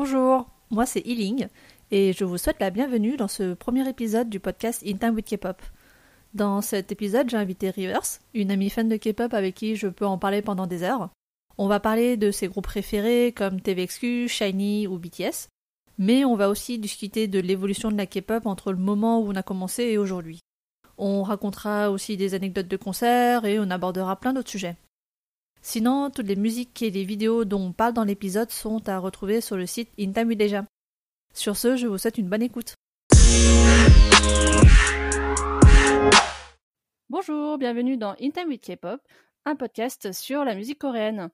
Bonjour, moi c'est Ealing et je vous souhaite la bienvenue dans ce premier épisode du podcast In Time with K-pop. Dans cet épisode, j'ai invité Rivers, une amie fan de K-pop avec qui je peux en parler pendant des heures. On va parler de ses groupes préférés comme TVXQ, Shiny ou BTS, mais on va aussi discuter de l'évolution de la K-pop entre le moment où on a commencé et aujourd'hui. On racontera aussi des anecdotes de concerts et on abordera plein d'autres sujets. Sinon, toutes les musiques et les vidéos dont on parle dans l'épisode sont à retrouver sur le site Intamu déjà. Sur ce, je vous souhaite une bonne écoute. Bonjour, bienvenue dans In Time with K-pop, un podcast sur la musique coréenne.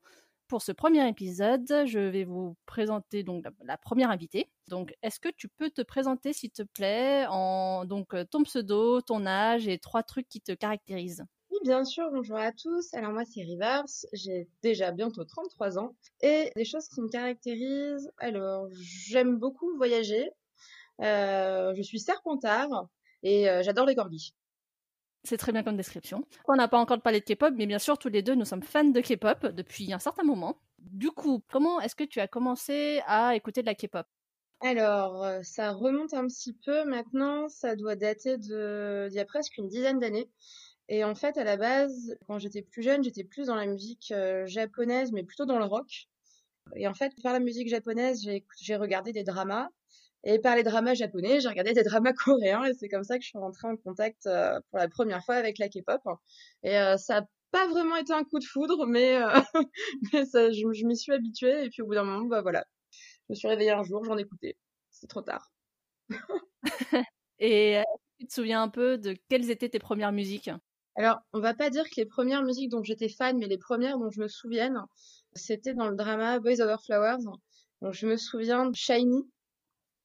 Pour ce premier épisode, je vais vous présenter donc la, première invitée. Donc, est-ce que tu peux te présenter, s'il te plaît, en donc ton pseudo, ton âge et trois trucs qui te caractérisent? Bien sûr, bonjour à tous. Alors moi c'est Rivers, j'ai déjà bientôt 33 ans et des choses qui me caractérisent. Alors j'aime beaucoup voyager, euh, je suis serpentard et euh, j'adore les corgis. C'est très bien comme description. On n'a pas encore parlé de K-pop, mais bien sûr tous les deux nous sommes fans de K-pop depuis un certain moment. Du coup, comment est-ce que tu as commencé à écouter de la K-pop? Alors, euh, ça remonte un petit peu maintenant, ça doit dater d'il y a presque une dizaine d'années. Et en fait, à la base, quand j'étais plus jeune, j'étais plus dans la musique euh, japonaise, mais plutôt dans le rock. Et en fait, par la musique japonaise, j'ai regardé des dramas. Et par les dramas japonais, j'ai regardé des dramas coréens. Et c'est comme ça que je suis rentrée en contact euh, pour la première fois avec la K-pop. Et euh, ça n'a pas vraiment été un coup de foudre, mais, je, je m'y suis habituée. Et puis au bout d'un moment, bah voilà, je me suis réveillée un jour, j'en écoutais. C'est trop tard. et tu te souviens un peu de quelles étaient tes premières musiques? Alors, on va pas dire que les premières musiques dont j'étais fan, mais les premières dont je me souvienne, c'était dans le drama Boys Over Flowers. Donc, je me souviens de Shiny.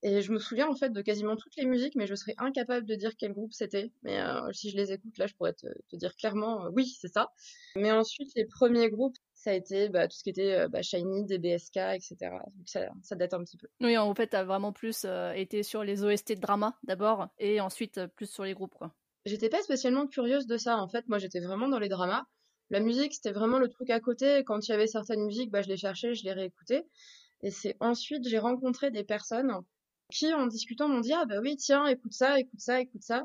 Et je me souviens en fait de quasiment toutes les musiques, mais je serais incapable de dire quel groupe c'était. Mais euh, si je les écoute là, je pourrais te, dire clairement euh, oui, c'est ça. Mais ensuite, les premiers groupes, ça a été bah, tout ce qui était euh, bah, Shiny, DBSK, etc. Donc ça, date un petit peu. Oui, en fait, tu as vraiment plus été sur les OST de drama d'abord, et ensuite plus sur les groupes. quoi j'étais pas spécialement curieuse de ça. En fait, moi, j'étais vraiment dans les dramas. La musique, c'était vraiment le truc à côté. Quand il y avait certaines musiques, bah, je les cherchais, je les réécoutais. Et c'est ensuite, j'ai rencontré des personnes qui, en discutant, m'ont dit, ah bah oui, tiens, écoute ça, écoute ça, écoute ça.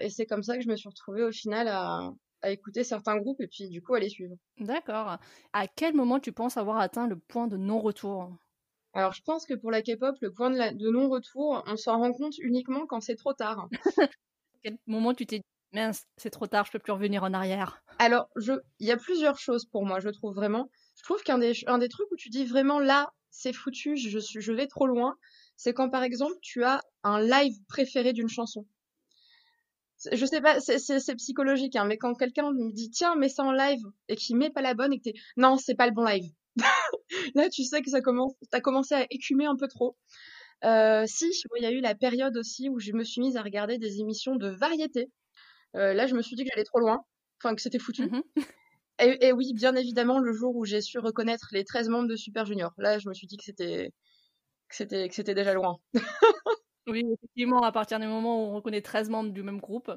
Et c'est comme ça que je me suis retrouvée au final à, écouter certains groupes et puis du coup à les suivre. D'accord. À quel moment tu penses avoir atteint le point de non-retour? Alors, je pense que pour la K-pop, le point de, de non-retour, on s'en rend compte uniquement quand c'est trop tard. quel moment tu t'es dit, mince, c'est trop tard, je peux plus revenir en arrière? Alors, il y a plusieurs choses pour moi, je trouve vraiment. Je trouve qu'un des, un des trucs où tu dis vraiment là, c'est foutu, je, suis, je vais trop loin, c'est quand par exemple tu as un live préféré d'une chanson. Je sais pas, c'est psychologique, hein, mais quand quelqu'un me dit tiens, mets ça en live et qu'il met pas la bonne et que t'es non, c'est pas le bon live. là, tu sais que ça commence, t'as commencé à écumer un peu trop. Euh, si, il y a eu la période aussi où je me suis mise à regarder des émissions de variété. Euh, là, je me suis dit que j'allais trop loin, enfin que c'était foutu. Mmh et, oui, bien évidemment, le jour où j'ai su reconnaître les 13 membres de Super Junior, là, je me suis dit que c'était que c'était que c'était déjà loin. oui, effectivement, à partir du moment où on reconnaît 13 membres du même groupe,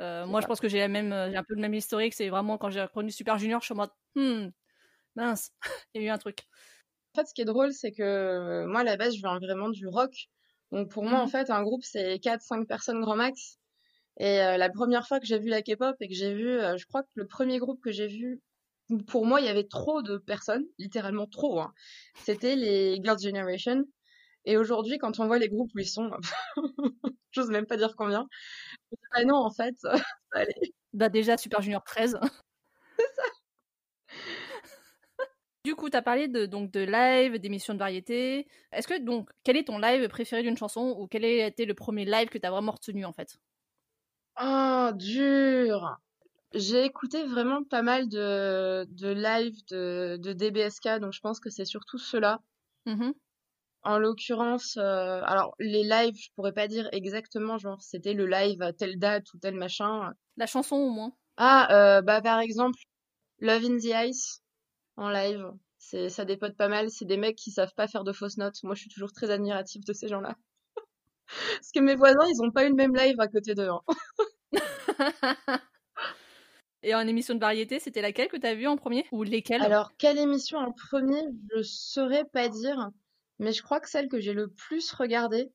euh, moi, je pense que j'ai la même, j'ai un peu le même historique. C'est vraiment quand j'ai reconnu Super Junior, je suis en mode, hmm, mince, il y a eu un truc. En fait, ce qui est drôle, c'est que euh, moi, à la base, je viens vraiment du rock. Donc, pour moi, en mmh fait, un groupe, c'est 4-5 personnes grand max. Et euh, la première fois que j'ai vu la K-pop et que j'ai vu, euh, je crois que le premier groupe que j'ai vu, pour moi, il y avait trop de personnes, littéralement trop. Hein. C'était les Girls' Generation. Et aujourd'hui, quand on voit les groupes où ils sont, j'ose même pas dire combien. Ah non, en fait, allez. Bah déjà, Super Junior 13. Du coup, tu as parlé de, donc, de live, d'émissions de variété. Est-ce que, donc, quel est ton live préféré d'une chanson ou quel a été le premier live que tu as vraiment retenu, en fait? Oh, dur J'ai écouté vraiment pas mal de, de live de, de DBSK, donc je pense que c'est surtout ceux-là. Mmh en l'occurrence, euh, alors les lives, je pourrais pas dire exactement, genre c'était le live à telle date ou tel machin. La chanson au moins. Ah, euh, bah par exemple, Love in the Ice en live. C'est, ça dépote pas mal. C'est des mecs qui savent pas faire de fausses notes. Moi, je suis toujours très admirative de ces gens-là. Parce que mes voisins, ils ont pas eu le même live à côté d'eux. Hein. Et en émission de variété, c'était laquelle que tu as vue en premier? Ou lesquelles? Alors, quelle émission en premier? Je saurais pas dire. Mais je crois que celle que j'ai le plus regardée,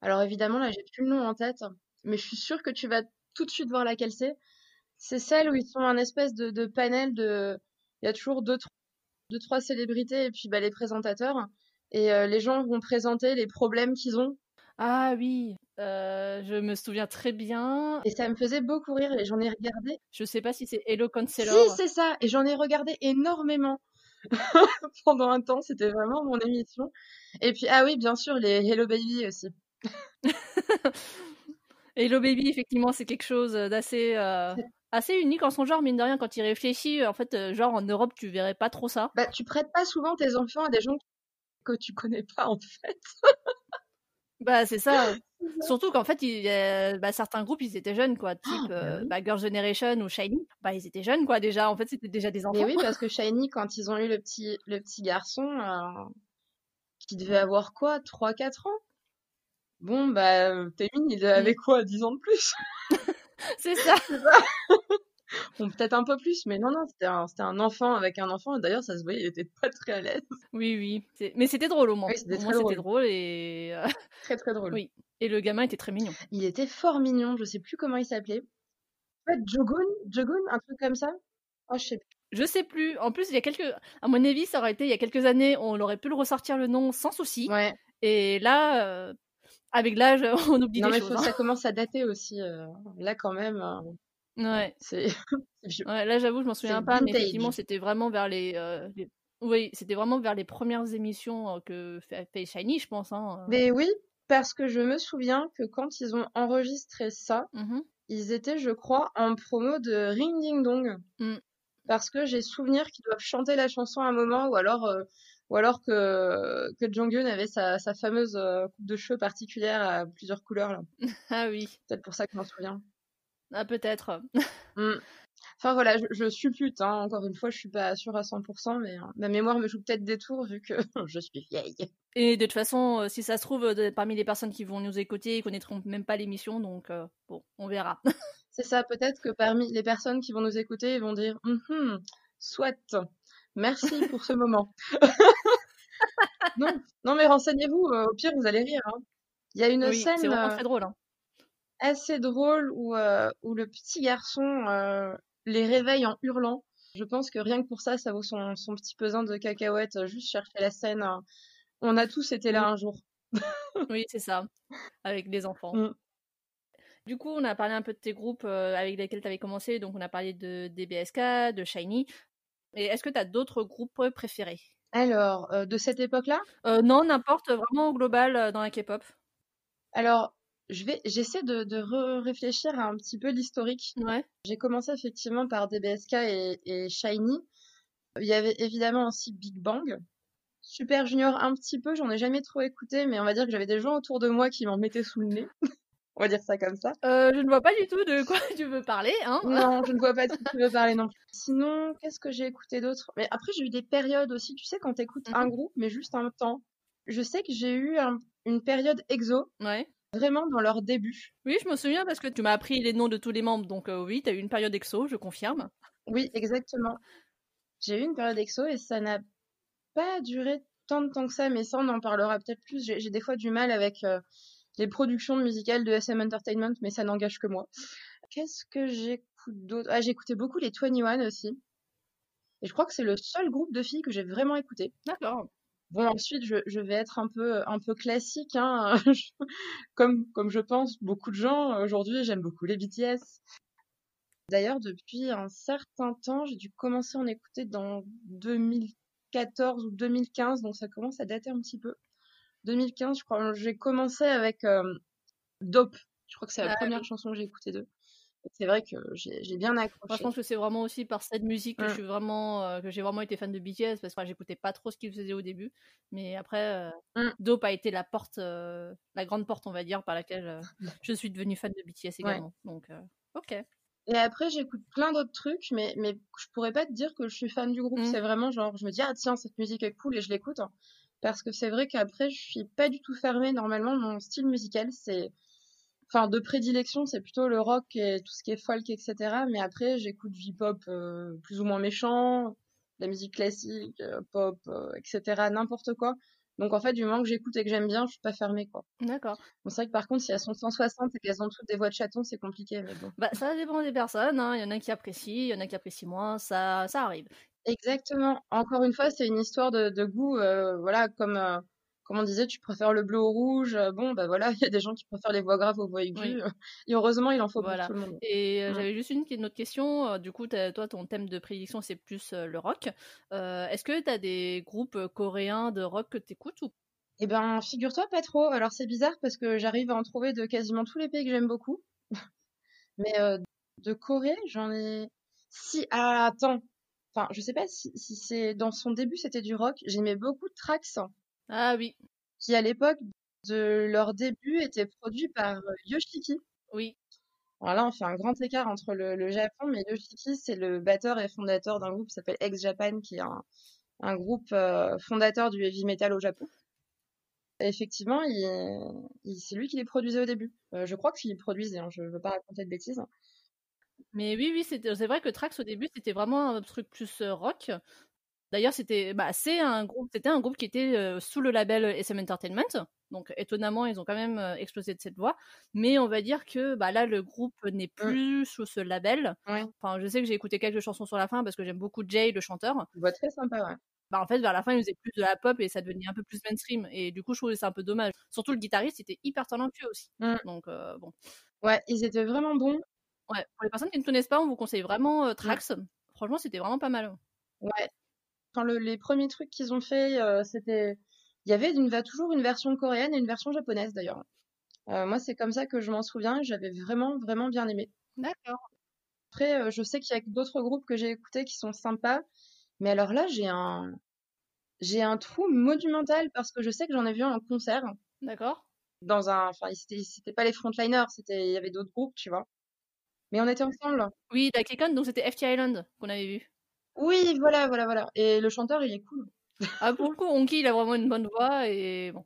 alors évidemment là j'ai plus le nom en tête, mais je suis sûre que tu vas tout de suite voir laquelle c'est. C'est celle où ils sont un espèce de, de panel de, il y a toujours deux, deux trois célébrités et puis bah, les présentateurs et euh, les gens vont présenter les problèmes qu'ils ont. Ah oui, euh, je me souviens très bien. Et ça me faisait beaucoup rire et j'en ai regardé. Je sais pas si c'est Hello Counselor. Si, c'est ça. Et j'en ai regardé énormément pendant un temps. C'était vraiment mon émission. Et puis, ah oui, bien sûr, les Hello Baby aussi. Hello Baby, effectivement, c'est quelque chose d'assez euh, assez unique en son genre, mine de rien, quand il réfléchit. En fait, euh, genre en Europe, tu verrais pas trop ça. Bah, tu prêtes pas souvent tes enfants à des gens que tu connais pas, en fait. bah, c'est ça. Surtout qu'en fait, il, bah, certains groupes, ils étaient jeunes, quoi. Type oh, euh, bah, Girls' Generation ou Shiny. Bah, ils étaient jeunes, quoi, déjà. En fait, c'était déjà des enfants. Et oui, parce que Shiny, quand ils ont eu le petit, le petit garçon, qui devait avoir quoi 3-4 ans? Bon, bah, Témine, il avait quoi 10 ans de plus? C'est ça. bon, peut-être un peu plus, mais non, non, c'était un, un, enfant avec un enfant. D'ailleurs, ça se voyait, il était pas très à l'aise. Oui, oui. Mais c'était drôle au moins. Oui, c'était très drôle. drôle et. Euh, très, très drôle. Oui. Et le gamin était très mignon. Il était fort mignon, je sais plus comment il s'appelait. En fait, Jogun, Jogun, un truc comme ça. Oh, je sais plus. Je sais plus. En plus, il y a quelques. À mon avis, ça aurait été il y a quelques années, on aurait pu le ressortir le nom sans souci. Ouais. Et là, euh, avec l'âge, on oublie non, des mais choses. Faut, hein. Ça commence à dater aussi. Euh, là, quand même. Euh, ouais. C'est. ouais, là, j'avoue, je m'en souviens pas, mais effectivement, c'était vraiment vers les, euh, les... Oui, c'était vraiment vers les premières émissions que fait, Shiny, je pense. Hein. Mais oui, parce que je me souviens que quand ils ont enregistré ça, mmh ils étaient, je crois, en promo de Ring Ding Dong. Mmh. Parce que j'ai souvenir qu'ils doivent chanter la chanson à un moment, ou alors, euh, ou alors que, que Jonghyun avait sa, sa fameuse euh, coupe de cheveux particulière à plusieurs couleurs. Là. ah oui. Peut-être pour ça que je m'en souviens. Ah, peut-être. Mmh. Enfin voilà, je, je suppute, hein. encore une fois, je suis pas sûre à 100%, mais hein, ma mémoire me joue peut-être des tours vu que je suis vieille. Et de toute façon, euh, si ça se trouve, de, parmi les personnes qui vont nous écouter, ils connaîtront même pas l'émission, donc euh, bon, on verra. C'est ça, peut-être que parmi les personnes qui vont nous écouter, ils vont dire mm -hmm, soit, merci pour ce moment. non, non, mais renseignez-vous, euh, au pire, vous allez rire. Hein. Il y a une oui, scène c'est vraiment très drôle. Hein. assez drôle où, euh, où le petit garçon euh, les réveille en hurlant. Je pense que rien que pour ça, ça vaut son, son petit pesant de cacahuètes. Juste chercher la scène. Hein. On a tous été là un jour. oui, c'est ça, avec des enfants. Mm. Du coup, on a parlé un peu de tes groupes euh, avec lesquels tu avais commencé. Donc, on a parlé de DBSK, de Shiny. Et est-ce que tu as d'autres groupes préférés? Alors, euh, de cette époque-là? Euh, Non, n'importe, vraiment au global euh, dans la K-pop. Alors, je vais, j'essaie de, de réfléchir à un petit peu l'historique. Ouais. J'ai commencé effectivement par DBSK et, et Shiny. Il y avait évidemment aussi Big Bang. Super Junior un petit peu, j'en ai jamais trop écouté, mais on va dire que j'avais des gens autour de moi qui m'en mettaient sous le nez. on va dire ça comme ça. Euh, je ne vois pas du tout de quoi tu veux parler, hein Non, je ne vois pas de quoi tu veux parler non plus. Sinon, qu'est-ce que j'ai écouté d'autre? Mais après, j'ai eu des périodes aussi, tu sais, quand t'écoutes mm -hmm. un groupe, mais juste un temps. Je sais que j'ai eu un, une période EXO. Ouais. Vraiment dans leur début. Oui, je me souviens parce que tu m'as appris les noms de tous les membres, donc euh, oui, tu as eu une période EXO, je confirme. Oui, exactement. J'ai eu une période EXO et ça n'a pas duré tant de temps que ça, mais ça, on en parlera peut-être plus. J'ai des fois du mal avec euh, les productions musicales de SM Entertainment, mais ça n'engage que moi. Qu'est-ce que j'écoute d'autre? Ah, j'ai écouté beaucoup les 21 aussi. Et je crois que c'est le seul groupe de filles que j'ai vraiment écouté. D'accord. Bon, ensuite, je, je, vais être un peu, un peu classique, hein. comme, comme je pense beaucoup de gens aujourd'hui. J'aime beaucoup les BTS. D'ailleurs, depuis un certain temps, j'ai dû commencer à en écouter dans 2014 ou 2015, donc ça commence à dater un petit peu. 2015, je crois, j'ai commencé avec euh, Dope. Je crois que c'est la ah, première oui. chanson que j'ai écoutée d'eux. C'est vrai que j'ai bien accroché. Moi, je pense que c'est vraiment aussi par cette musique que mmh. je suis vraiment, euh, que j'ai vraiment été fan de BTS parce que enfin, j'écoutais pas trop ce qu'ils faisaient au début, mais après, euh, mmh. Dope a été la porte, euh, la grande porte, on va dire, par laquelle je suis devenue fan de BTS également. Ouais. Donc, ok. Et après, j'écoute plein d'autres trucs, mais, mais je pourrais pas te dire que je suis fan du groupe. Mmh. C'est vraiment genre, je me dis, ah tiens, cette musique est cool et je l'écoute. Parce que c'est vrai qu'après, je suis pas du tout fermée. Normalement, mon style musical, c'est. Enfin, de prédilection, c'est plutôt le rock et tout ce qui est folk, etc. Mais après, j'écoute du hip-hop euh, plus ou moins méchant, la musique classique, euh, pop, euh, etc. N'importe quoi. Donc en fait, du moment que j'écoute et que j'aime bien, je suis pas fermée quoi. D'accord. Bon, c'est vrai que par contre, si elles sont 160 et qu'elles ont toutes des voix de chaton, c'est compliqué. Mais bon. Bah, ça dépend des personnes. hein. Il y en a qui apprécient, il y en a qui apprécient moins. Ça, ça arrive. Exactement. Encore une fois, c'est une histoire de, de goût. euh, voilà, comme euh, comme on disait, tu préfères le bleu au rouge. euh, Bon, bah voilà, il y a des gens qui préfèrent les voix graves aux voix aiguës. Et heureusement, il en faut Voilà. pour tout le monde. Et euh, Mm. j'avais juste une, une autre question. Du coup, toi, ton thème de prédiction, c'est plus le rock. Est-ce que tu as des groupes coréens de rock que tu écoutes ou... Eh ben, figure-toi pas trop. Alors c'est bizarre parce que j'arrive à en trouver de quasiment tous les pays que j'aime beaucoup. Mais de Corée, j'en ai. Si, ah, attends. Enfin, je sais pas si, si c'est dans son début c'était du rock. J'aimais beaucoup Trax, Ah oui, qui à l'époque de leur début était produit par euh, Yoshiki. oui. Alors là, on fait un grand écart entre le, le Japon, mais Yoshiki, c'est le batteur et fondateur d'un groupe qui s'appelle Ex Japan, qui est un, un groupe euh, fondateur du heavy metal au Japon. Et effectivement, il, il- c'est lui qui les produisait au début. Euh, je crois qu'il les produisait, hein, je veux pas raconter de bêtises. Mais oui, oui, c'est vrai que Trax au début, c'était vraiment un truc plus rock. D'ailleurs, c'était bah, c'est un groupe, c'était un groupe qui était euh, sous le label SM Entertainment. Donc étonnamment, ils ont quand même euh, explosé de cette voie. Mais on va dire que bah, là, le groupe n'est plus sous ce label. Ouais, Enfin, je sais que j'ai écouté quelques chansons sur la fin parce que j'aime beaucoup Jay, le chanteur. une voix très sympa, ouais. Bah, en fait, vers la fin, ils faisaient plus de la pop et ça devenait un peu plus mainstream. Et du coup, je trouvais ça un peu dommage. Surtout le guitariste, était hyper talentueux aussi. Mm. Donc euh, bon. Ouais, ils étaient vraiment bons. Ouais, pour les personnes qui ne connaissent pas, on vous conseille vraiment euh, Trax. Franchement, c'était vraiment pas mal. Ouais. Quand le- les premiers trucs qu'ils ont fait, euh, c'était, il y avait une, toujours une version coréenne et une version japonaise d'ailleurs. Euh, moi, c'est comme ça que je m'en souviens. J'avais vraiment, vraiment bien aimé. D'accord. Après, je sais qu'il y a d'autres groupes que j'ai écoutés qui sont sympas, mais alors là, j'ai un, j'ai un trou monumental parce que je sais que j'en ai vu un en concert D'accord. dans un, enfin, c'était, c'était pas les frontliners, c'était, il y avait d'autres groupes, tu vois. Mais on était ensemble. Oui, la Kekon, donc c'était FT Island qu'on avait vu. Oui, voilà, voilà, voilà. Et le chanteur, il est cool. Ah, pour le coup, Onki, il a vraiment une bonne voix et bon.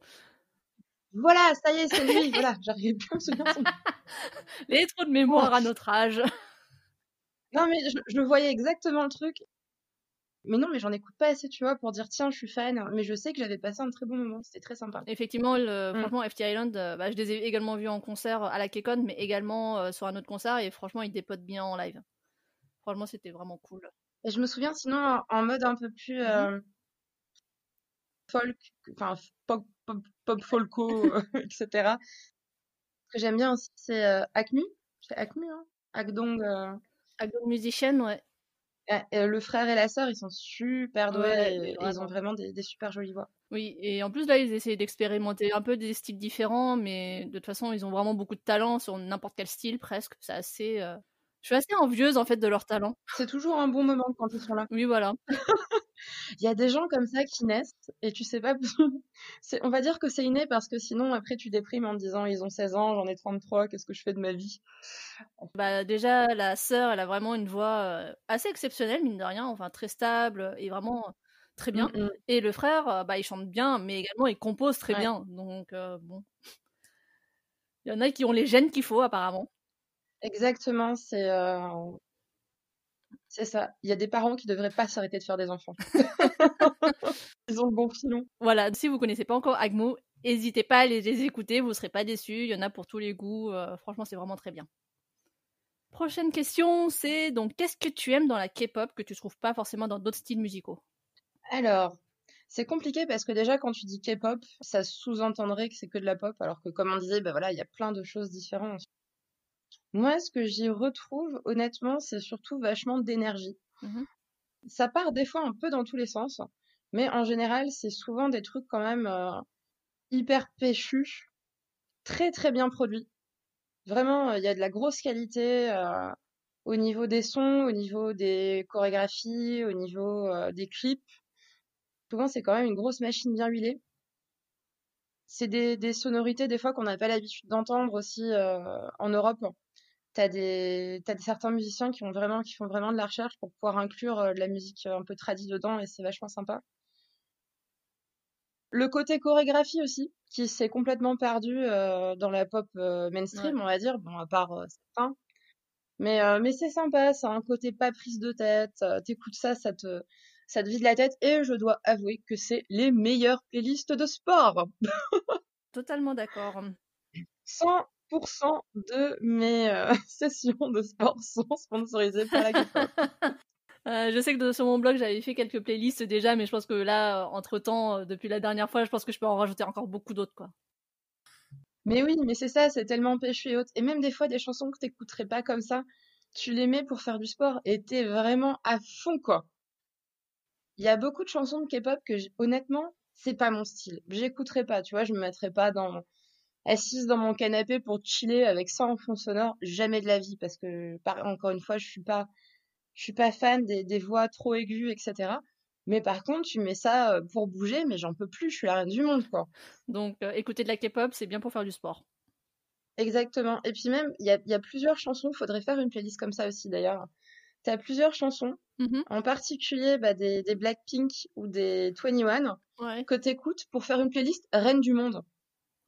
Voilà, ça y est, c'est lui. Voilà, j'arrivais plus à me souvenir son. Les trop de mémoire à notre âge. Non, mais je, je voyais exactement le truc. Mais non, mais j'en écoute pas assez, tu vois, pour dire tiens, je suis fan. Mais je sais que j'avais passé un très bon moment. C'était très sympa. Effectivement, le, Mm. franchement, FT Island, euh, bah, je les ai également vus en concert à la Kekon, mais également euh, sur un autre concert et franchement, ils dépotent bien en live. Franchement, c'était vraiment cool. Et je me souviens sinon en, mode un peu plus euh, folk, enfin pop, pop, pop folko, etc. Ce que j'aime bien aussi, c'est euh, Acme. C'est Acme, hein euh, Agro Musician, ouais. Euh, euh, le frère et la sœur, ils sont super doués Ouais, et, ils ont vraiment des, des super jolies voix. Oui, et en plus là, ils essaient d'expérimenter un peu des styles différents, mais de toute façon, ils ont vraiment beaucoup de talent sur n'importe quel style presque. C'est assez. euh, Je suis assez envieuse en fait de leur talent. C'est toujours un bon moment quand ils sont là. Oui, voilà. Il y a des gens comme ça qui naissent et tu sais pas. On va dire que c'est inné parce que sinon après tu déprimes en te disant ils ont 16 ans, j'en ai 33, qu'est-ce que je fais de ma vie? Bah déjà, la sœur, elle a vraiment une voix euh, assez exceptionnelle, mine de rien, enfin très stable et vraiment très bien. Mm, mm. Et le frère, euh, bah il chante bien, mais également il compose très Ouais. bien. Donc euh, bon, il y en a qui ont les gènes qu'il faut apparemment. Exactement, c'est euh, c'est ça. Il y a des parents qui devraient pas s'arrêter de faire des enfants. Ils ont le bon filon. Voilà, si vous connaissez pas encore Agmo, n'hésitez pas à les, les écouter, vous serez pas déçus. Il y en a pour tous les goûts. euh, franchement, c'est vraiment très bien. Prochaine question, c'est donc qu'est-ce que tu aimes dans la K-pop que tu trouves pas forcément dans d'autres styles musicaux? Alors, c'est compliqué parce que déjà quand tu dis K-pop, ça sous-entendrait que c'est que de la pop, alors que comme on disait, bah voilà, il y a plein de choses différentes. Moi, ce que j'y retrouve, honnêtement, c'est surtout vachement d'énergie. Mhm. Ça part des fois un peu dans tous les sens, mais en général, c'est souvent des trucs quand même euh, hyper péchus, très très bien produits. Vraiment, euh, il y a de la grosse qualité euh, au niveau des sons, au niveau des chorégraphies, au niveau des clips. Souvent, c'est quand même une grosse machine bien huilée. C'est des, des sonorités des fois qu'on n'a pas l'habitude d'entendre aussi euh, en Europe. T'as des, t'as certains musiciens qui ont vraiment, qui font vraiment de la recherche pour pouvoir inclure euh, de la musique un peu tradie dedans et c'est vachement sympa. Le côté chorégraphie aussi, qui s'est complètement perdu euh, dans la pop euh, mainstream, on va dire, bon, à part euh, certains. Mais, euh, mais c'est sympa, ça a un côté pas prise de tête. euh, T'écoutes ça, ça te, ça te vide la tête et je dois avouer que c'est les meilleures playlists de sport. Totalement d'accord. 100% de mes euh, sessions de sport sont sponsorisées par la K-pop. Euh, je sais que sur mon blog j'avais fait quelques playlists déjà, mais je pense que là, euh, entre temps, depuis la dernière fois, je pense que je peux en rajouter encore beaucoup d'autres, quoi. Mais oui, mais c'est ça, c'est tellement péchu et haute. Et même des fois, des chansons que t'écouterais pas comme ça, tu les mets pour faire du sport et t'es vraiment à fond, quoi. Il y a beaucoup de chansons de K-pop que, honnêtement, c'est pas mon style. J'écouterai pas, tu vois, je me mettrai pas dans assise dans mon canapé pour chiller avec ça en fond sonore, jamais de la vie, parce que, encore une fois, je suis pas, je suis pas fan des, des voix trop aiguës, etc. Mais par contre, tu mets ça euh, pour bouger, mais j'en peux plus, je suis la reine du monde, quoi. Donc, euh, écouter de la K-pop, c'est bien pour faire du sport. Exactement. Et puis même, il y a, y a, plusieurs chansons, il faudrait faire une playlist comme ça aussi, d'ailleurs. Tu as plusieurs chansons, mmh en particulier bah, des, des, Blackpink ou des 21, ouais. que tu écoutes pour faire une playlist reine du monde.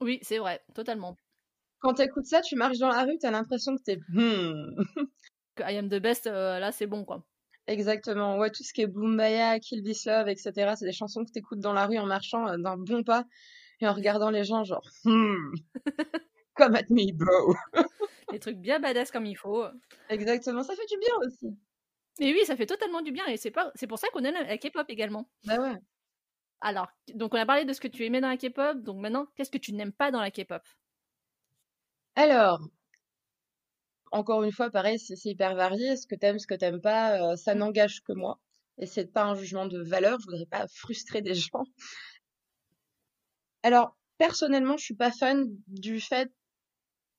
Oui, c'est vrai, totalement. Quand tu écoutes ça, tu marches dans la rue, tu as l'impression que tu es... Hmm. que I am the best, euh, là, c'est bon, quoi. Exactement. Ouais, tout ce qui est Boombaya, Kill This Love, etc. C'est des chansons que t'écoutes dans la rue en marchant euh, d'un bon pas et en regardant les gens, genre, hmm, come at me, bro. des trucs bien badass comme il faut. Exactement. Ça fait du bien aussi. Mais oui, ça fait totalement du bien et c'est pas, pour ça qu'on aime la K-pop également. Bah ouais. Alors, donc on a parlé de ce que tu aimais dans la K-pop. Donc maintenant, qu'est-ce que tu n'aimes pas dans la K-pop? Alors, encore une fois, pareil, c'est hyper varié. Ce que t'aimes, ce que t'aimes pas, euh, ça n'engage que moi. Et c'est pas un jugement de valeur. Je voudrais pas frustrer des gens. Alors, personnellement, je suis pas fan du fait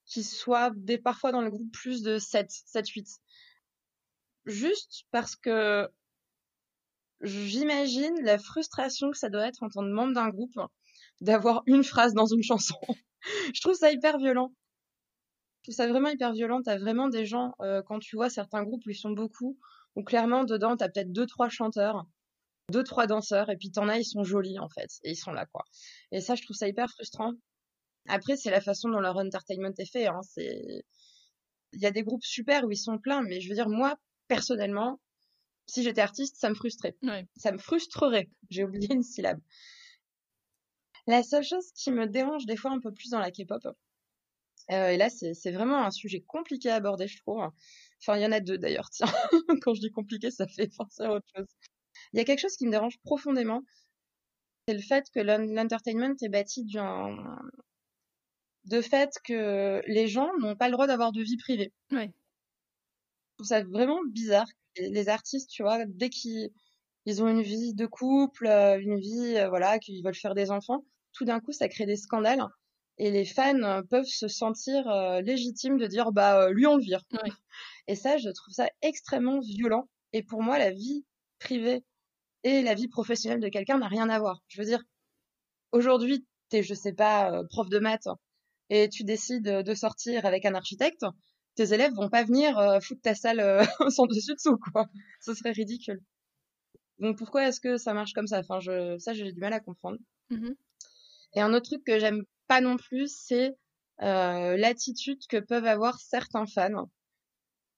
qu'ils soient des, parfois dans le groupe plus de 7, 7, 8. Juste parce que j'imagine la frustration que ça doit être en tant que membre d'un groupe d'avoir une phrase dans une chanson. je trouve ça hyper violent trouve ça vraiment hyper violent. T'as vraiment des gens, euh, quand tu vois certains groupes où ils sont beaucoup, où clairement dedans t'as peut-être deux trois chanteurs, deux trois danseurs, et puis t'en as ils sont jolis en fait, et ils sont là quoi. Et ça je trouve ça hyper frustrant. Après c'est la façon dont leur entertainment est fait. Hein. C'est, il y a des groupes super où ils sont pleins, mais je veux dire moi personnellement, si j'étais artiste, ça me frustrerait. Ouais. Ça me frustrerait. J'ai oublié une syllabe. La seule chose qui me dérange des fois un peu plus dans la K-pop, euh, et là, c'est vraiment un sujet compliqué à aborder, je trouve. Enfin, il y en a deux d'ailleurs, tiens. Quand je dis compliqué, ça fait penser à autre chose. Il y a quelque chose qui me dérange profondément, c'est le fait que l'entertainment est bâti d'un de fait que les gens n'ont pas le droit d'avoir de vie privée. Ouais. Je trouve ça vraiment bizarre. Les artistes, tu vois, dès qu'ils ils ont une vie de couple, euh, une vie, euh, voilà, qu'ils veulent faire des enfants, tout d'un coup, ça crée des scandales et les fans euh, peuvent se sentir légitimes de dire bah lui on le vire. Ouais. Et ça, je trouve ça extrêmement violent. Et pour moi, la vie privée et la vie professionnelle de quelqu'un n'a rien à voir. Je veux dire, aujourd'hui, t'es, je sais pas, prof de maths et tu décides de sortir avec un architecte, tes élèves vont pas venir foutre ta salle sans dessus dessous, quoi. Ce serait ridicule. Donc pourquoi est-ce que ça marche comme ça? Enfin, je, ça, j'ai du mal à comprendre. Mmh et un autre truc que j'aime pas non plus, c'est euh, l'attitude que peuvent avoir certains fans.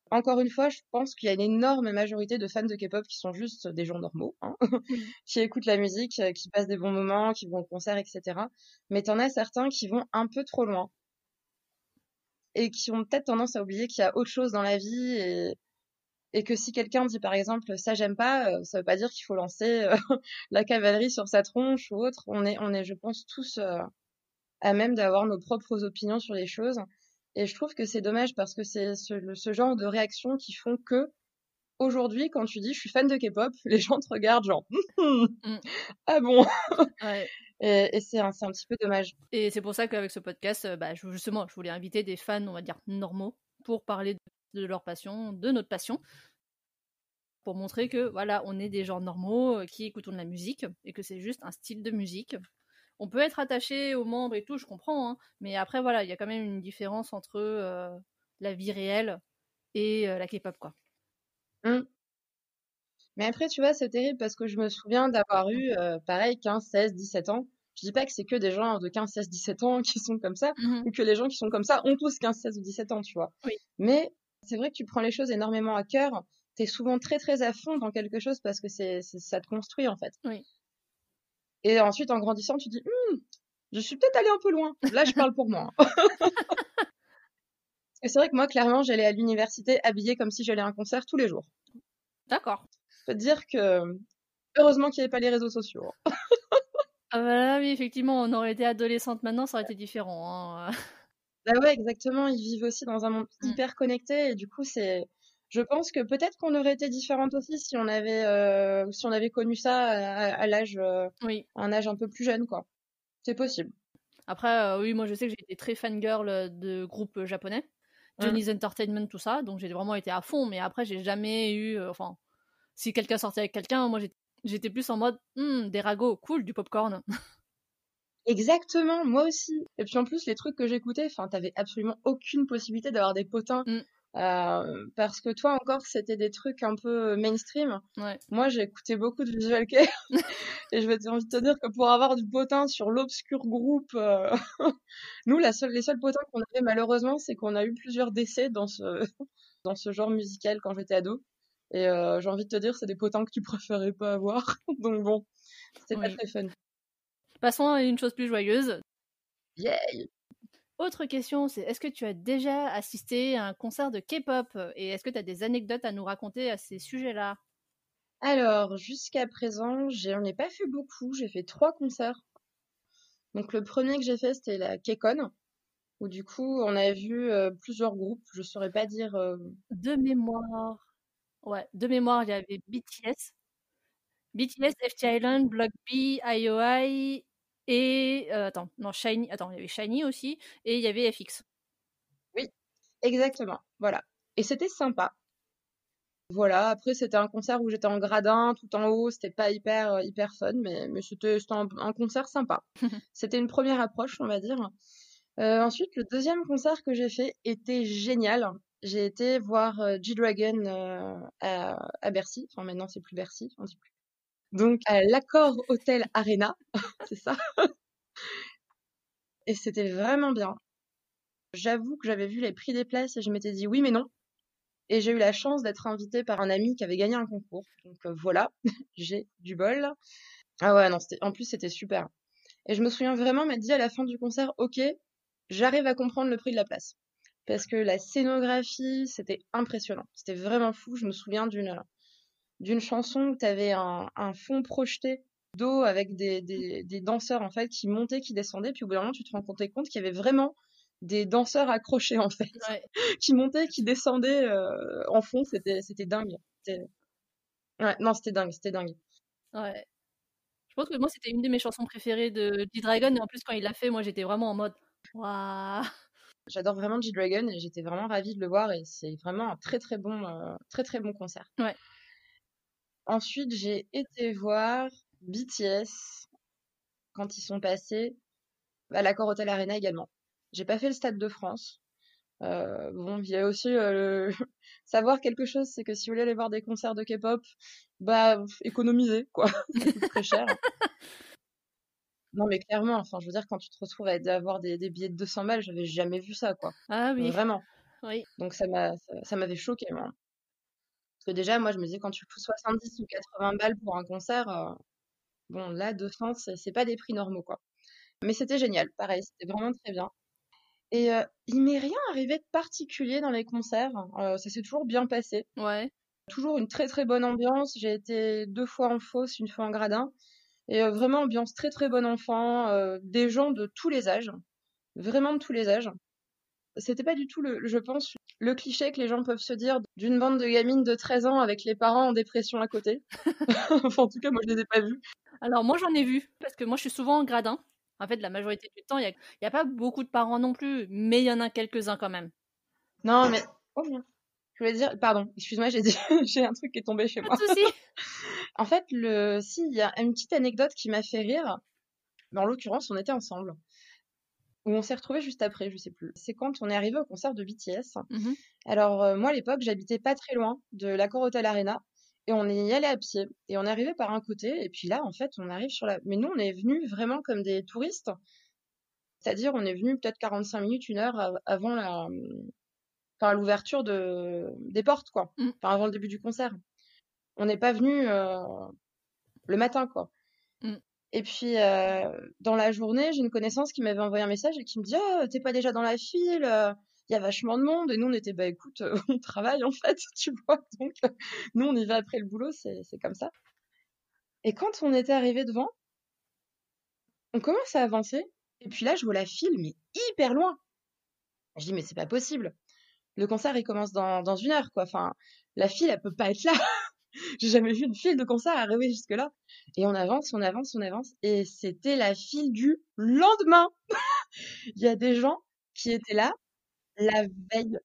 Encore une fois, je pense qu'il y a une énorme majorité de fans de K-pop qui sont juste des gens normaux, hein, qui écoutent la musique, euh, qui passent des bons moments, qui vont au concert, etc. Mais t'en as certains qui vont un peu trop loin et qui ont peut-être tendance à oublier qu'il y a autre chose dans la vie et, et que si quelqu'un dit par exemple ça j'aime pas, euh, ça veut pas dire qu'il faut lancer euh, la cavalerie sur sa tronche ou autre. On est, on est, je pense tous euh, à même d'avoir nos propres opinions sur les choses. Et je trouve que c'est dommage parce que c'est ce, ce, genre de réactions qui font que aujourd'hui, quand tu dis je suis fan de K-pop, les gens te regardent genre mm. ah bon ouais. Et, et c'est un, un petit peu dommage. Et c'est pour ça qu'avec ce podcast, bah, justement, je voulais inviter des fans, on va dire normaux, pour parler de, de leur passion, de notre passion, pour montrer que voilà, on est des gens normaux euh, qui écoutons de la musique et que c'est juste un style de musique on peut être attaché aux membres et tout, je comprends, hein, mais après voilà, il y a quand même une différence entre euh, la vie réelle et euh, la K-pop quoi. Mmh. Mais après, tu vois, c'est terrible parce que je me souviens d'avoir eu, euh, pareil, 15, 16, 17 ans. Je dis pas que c'est que des gens de 15, 16, 17 ans qui sont comme ça, mmh ou que les gens qui sont comme ça ont tous 15, 16 ou 17 ans, tu vois. Oui. Mais c'est vrai que tu prends les choses énormément à cœur. t'es souvent très très à fond dans quelque chose parce que c'est ça te construit en fait. Oui. Et ensuite, en grandissant, tu dis, «Hmm, je suis peut-être allée un peu loin. Là, je parle pour moi. Et c'est vrai que moi, clairement, j'allais à l'université habillée comme si j'allais à un concert tous les jours. D'accord. Te dire que heureusement qu'il n'y avait pas les réseaux sociaux. hein. Ah bah là, oui, effectivement, on aurait été adolescente maintenant, ça aurait été différent. hein. Bah ouais, exactement. Ils vivent aussi dans un monde Mm. hyper connecté et du coup, c'est. Je pense que peut-être qu'on aurait été différente aussi si on avait euh, si on avait connu ça à, à l'âge euh, Oui. à un âge un peu plus jeune, quoi. C'est possible. Après, euh, oui, moi je sais que j'ai été très fangirl de groupes japonais, Mm. Johnny's Entertainment, tout ça, donc j'ai vraiment été à fond, mais après j'ai jamais eu. enfin, si quelqu'un sortait avec quelqu'un, moi j'étais- plus en mode Hmm, des ragots, cool, du popcorn. Exactement, moi aussi. Et puis en plus, les trucs que j'écoutais, enfin, t'avais absolument aucune possibilité d'avoir des potins. Mm. Euh, parce que toi encore, c'était des trucs un peu mainstream. Ouais. Moi, j'ai écouté beaucoup de Visual Kei. et je vais envie de te dire que pour avoir du potin sur l'obscur groupe, euh, nous, la seule, les seuls potins qu'on avait malheureusement, c'est qu'on a eu plusieurs décès dans ce, dans ce genre musical quand j'étais ado. Et euh, j'ai envie de te dire, c'est des potins que tu préférais pas avoir. Donc bon, c'était pas très fun. Passons à une chose plus joyeuse. Yay! Autre question, c'est est-ce que tu as déjà assisté à un concert de K-pop? Et est-ce que tu as des anecdotes à nous raconter à ces sujets-là? Alors, jusqu'à présent, j'en ai pas fait beaucoup. J'ai fait trois concerts. Donc, le premier que j'ai fait, c'était la K-Con, où du coup, on a vu euh, plusieurs groupes. Je saurais pas dire. euh, De mémoire. Ouais, de mémoire, il y avait BTS. BTS, FT Island, Block B, IOI et. euh, attends, non, Shiny. Attends, il y avait Shiny aussi et il y avait FX. Exactement. Voilà. Et c'était sympa. Voilà. Après, c'était un concert où j'étais en gradin, tout en haut. C'était pas hyper, euh, hyper fun, mais, mais c'était c'était un, un concert sympa. C'était une première approche, on va dire. Euh, ensuite, le deuxième concert que j'ai fait était génial. J'ai été voir euh, G-Dragon euh, à, Bercy. Enfin, maintenant, c'est plus Bercy, on dit plus. Donc, à l'Accord Hotel Arena, c'est ça. Et c'était vraiment bien. J'avoue que j'avais vu les prix des places et je m'étais dit oui, mais non. Et j'ai eu la chance d'être invitée par un ami qui avait gagné un concours. Donc euh, voilà, j'ai du bol. Ah ouais, non, en plus, c'était super. Et je me souviens vraiment m'être dit à la fin du concert, ok, j'arrive à comprendre le prix de la place. Parce que la scénographie, c'était impressionnant. C'était vraiment fou. Je me souviens d'une, d'une chanson où tu avais un, un fond projeté d'eau avec des, des, des danseurs en fait qui montaient, qui descendaient. Puis au bout d'un moment, tu te rends compte qu'il y avait vraiment des danseurs accrochés en fait, Ouais. qui montaient, qui descendaient euh, en fond. C'était, c'était dingue. Ouais, non, c'était dingue, c'était dingue. Ouais. Je pense que moi, c'était une de mes chansons préférées de G-Dragon et en plus, quand il l'a fait, moi, j'étais vraiment en mode Waouh J'adore vraiment G-Dragon et j'étais vraiment ravie de le voir et c'est vraiment un très très bon, euh, très très bon concert. Ouais. Ensuite, j'ai été voir BTS quand ils sont passés à l'Accor Hotel Arena également. J'ai pas fait le Stade de France. Euh, bon, il y a aussi euh, le- savoir quelque chose, c'est que si vous voulez aller voir des concerts de K-pop, bah économisez quoi, ça coûte très cher. Non mais clairement, enfin je veux dire quand tu te retrouves à avoir des, des billets de 200 balles, j'avais jamais vu ça quoi, Ah oui, vraiment. oui. Donc ça m'a ça, ça m'avait choqué moi. Parce que déjà moi je me disais quand tu fous 70 ou 80 balles pour un concert, euh, bon là 200 c'est c'est pas des prix normaux quoi. Mais c'était génial, pareil, c'était vraiment très bien. Et euh, il m'est rien arrivé de particulier dans les concerts, euh, ça s'est toujours bien passé. Ouais. Toujours une très très bonne ambiance. J'ai été deux fois en fosse, une fois en gradin. Et euh, vraiment ambiance très très bon enfant, euh, des gens de tous les âges, vraiment de tous les âges. C'était pas du tout, le, je pense, le cliché que les gens peuvent se dire d'une bande de gamines de 13 ans avec les parents en dépression à côté. enfin, en tout cas, moi je les ai pas vus. Alors, moi, j'en ai vu parce que moi, je suis souvent en gradin. En fait, la majorité du temps, il n'y a, a pas beaucoup de parents non plus, mais il y en a quelques-uns quand même. Non, mais. Oh bien. Je voulais dire, pardon, excuse-moi, j'ai dit... j'ai un truc qui est tombé chez Pas moi. de souci. En fait, le... si, il y a une petite anecdote qui m'a fait rire. Mais en l'occurrence, on était ensemble. Où on s'est retrouvés juste après, je sais plus. C'est quand on est arrivé au concert de BTS. Mhm. Alors, euh, moi, à l'époque, j'habitais pas très loin de l'Accor Hotel Arena. Et on y allait à pied. Et on est arrivé par un côté. Et puis là, en fait, on arrive sur la. Mais nous, on est venus vraiment comme des touristes. C'est-à-dire, on est venu peut-être 45 minutes, une heure av- avant la... enfin l'ouverture de des portes quoi, Mmh. enfin avant le début du concert. On n'est pas venu euh, le matin quoi. Mmh. Et puis euh, dans la journée, j'ai une connaissance qui m'avait envoyé un message et qui me dit ah t'es pas déjà dans la file, il y a vachement de monde et nous on était bah écoute euh, on travaille en fait tu vois donc euh, nous on y va après le boulot c'est c'est comme ça. Et quand on était arrivé devant, on commence à avancer et puis là je vois la file mais hyper loin. Je dis mais c'est pas possible. Le concert il commence dans une heure quoi. Enfin la file elle peut pas être là. J'ai jamais vu une file de concert arriver jusque là. Et on avance, on avance, on avance et c'était la file du lendemain. Il y a des gens qui étaient là la veille.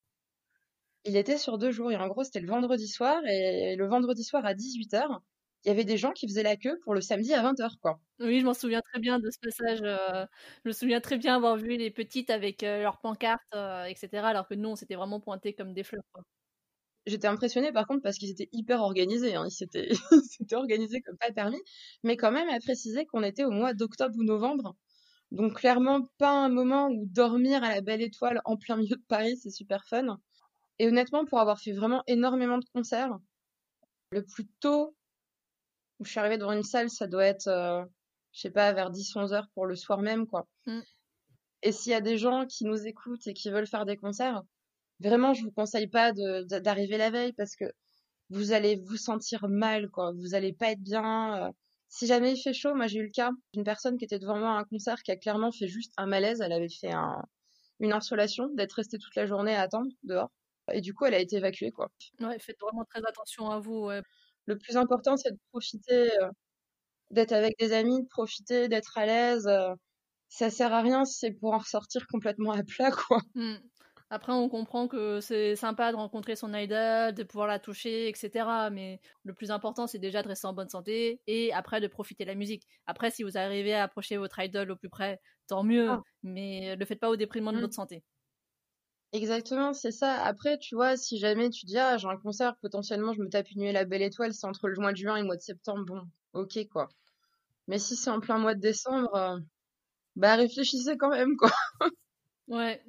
Il était sur deux jours et en gros c'était le vendredi soir et le vendredi soir à 18h, il y avait des gens qui faisaient la queue pour le samedi à 20h quoi. Oui, je m'en souviens très bien de ce passage. euh, je me souviens très bien avoir vu les petites avec euh, leurs pancartes, euh, etc. Alors que nous, on s'était vraiment pointés comme des fleurs. quoi. J'étais impressionnée par contre parce qu'ils étaient hyper organisés, hein. ils s'étaient ils s'étaient organisés comme pas permis, mais quand même à préciser qu'on était au mois d'octobre ou novembre. Donc clairement pas un moment où dormir à la belle étoile en plein milieu de Paris, c'est super fun. Et honnêtement, pour avoir fait vraiment énormément de concerts, le plus tôt où je suis arrivée devant une salle, ça doit être, euh, je sais pas, vers 10-11 heures pour le soir même, quoi. Mm. Et s'il y a des gens qui nous écoutent et qui veulent faire des concerts, vraiment, je vous conseille pas d'arriver la veille parce que vous allez vous sentir mal, quoi. Vous allez pas être bien. euh. Si jamais il fait chaud, moi j'ai eu le cas d'une personne qui était devant moi à un concert qui a clairement fait juste un malaise. Elle avait fait un, une insolation d'être restée toute la journée à attendre dehors. Et du coup, elle a été évacuée, quoi. Ouais, faites vraiment très attention à vous. ouais. Le plus important, c'est de profiter, euh, d'être avec des amis, de profiter, d'être à l'aise. euh. ça sert à rien si c'est pour en ressortir complètement à plat, quoi. Mm. Après, on comprend que c'est sympa de rencontrer son idol, de pouvoir la toucher, etc. Mais le plus important, c'est déjà de rester en bonne santé et après de profiter de la musique. Après, si vous arrivez à approcher votre idol au plus près, tant mieux. Ah. Mais ne le faites pas au détriment de Mm. votre santé. Exactement, c'est ça. Après, tu vois, si jamais tu dis, ah, j'ai un concert, potentiellement, je me tape une nuit à la belle étoile, c'est entre le mois de juin et le mois de septembre, bon, ok, quoi. Mais si c'est en plein mois de décembre, euh, bah, réfléchissez quand même, quoi. Ouais.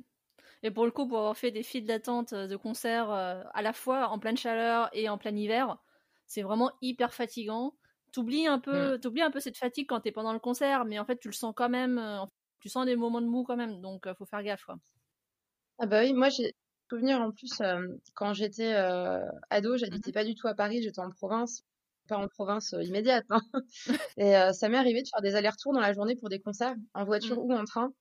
Et pour le coup, pour avoir fait des files d'attente euh, de concerts euh, à la fois en pleine chaleur et en plein hiver, c'est vraiment hyper fatigant. T'oublies un peu, t'oublies un peu cette fatigue quand t'es pendant le concert, mais en fait, tu le sens quand même. euh, tu sens des moments de mou quand même, donc faut faire gaffe. Quoi. Ah bah oui, moi, j'ai souvenir, en plus, euh, quand j'étais euh, ado, j'habitais pas du tout à Paris, j'étais en province, pas en province euh, immédiate, hein. Et euh, ça m'est arrivé de faire des allers-retours dans la journée pour des concerts, en voiture Mm. ou en train.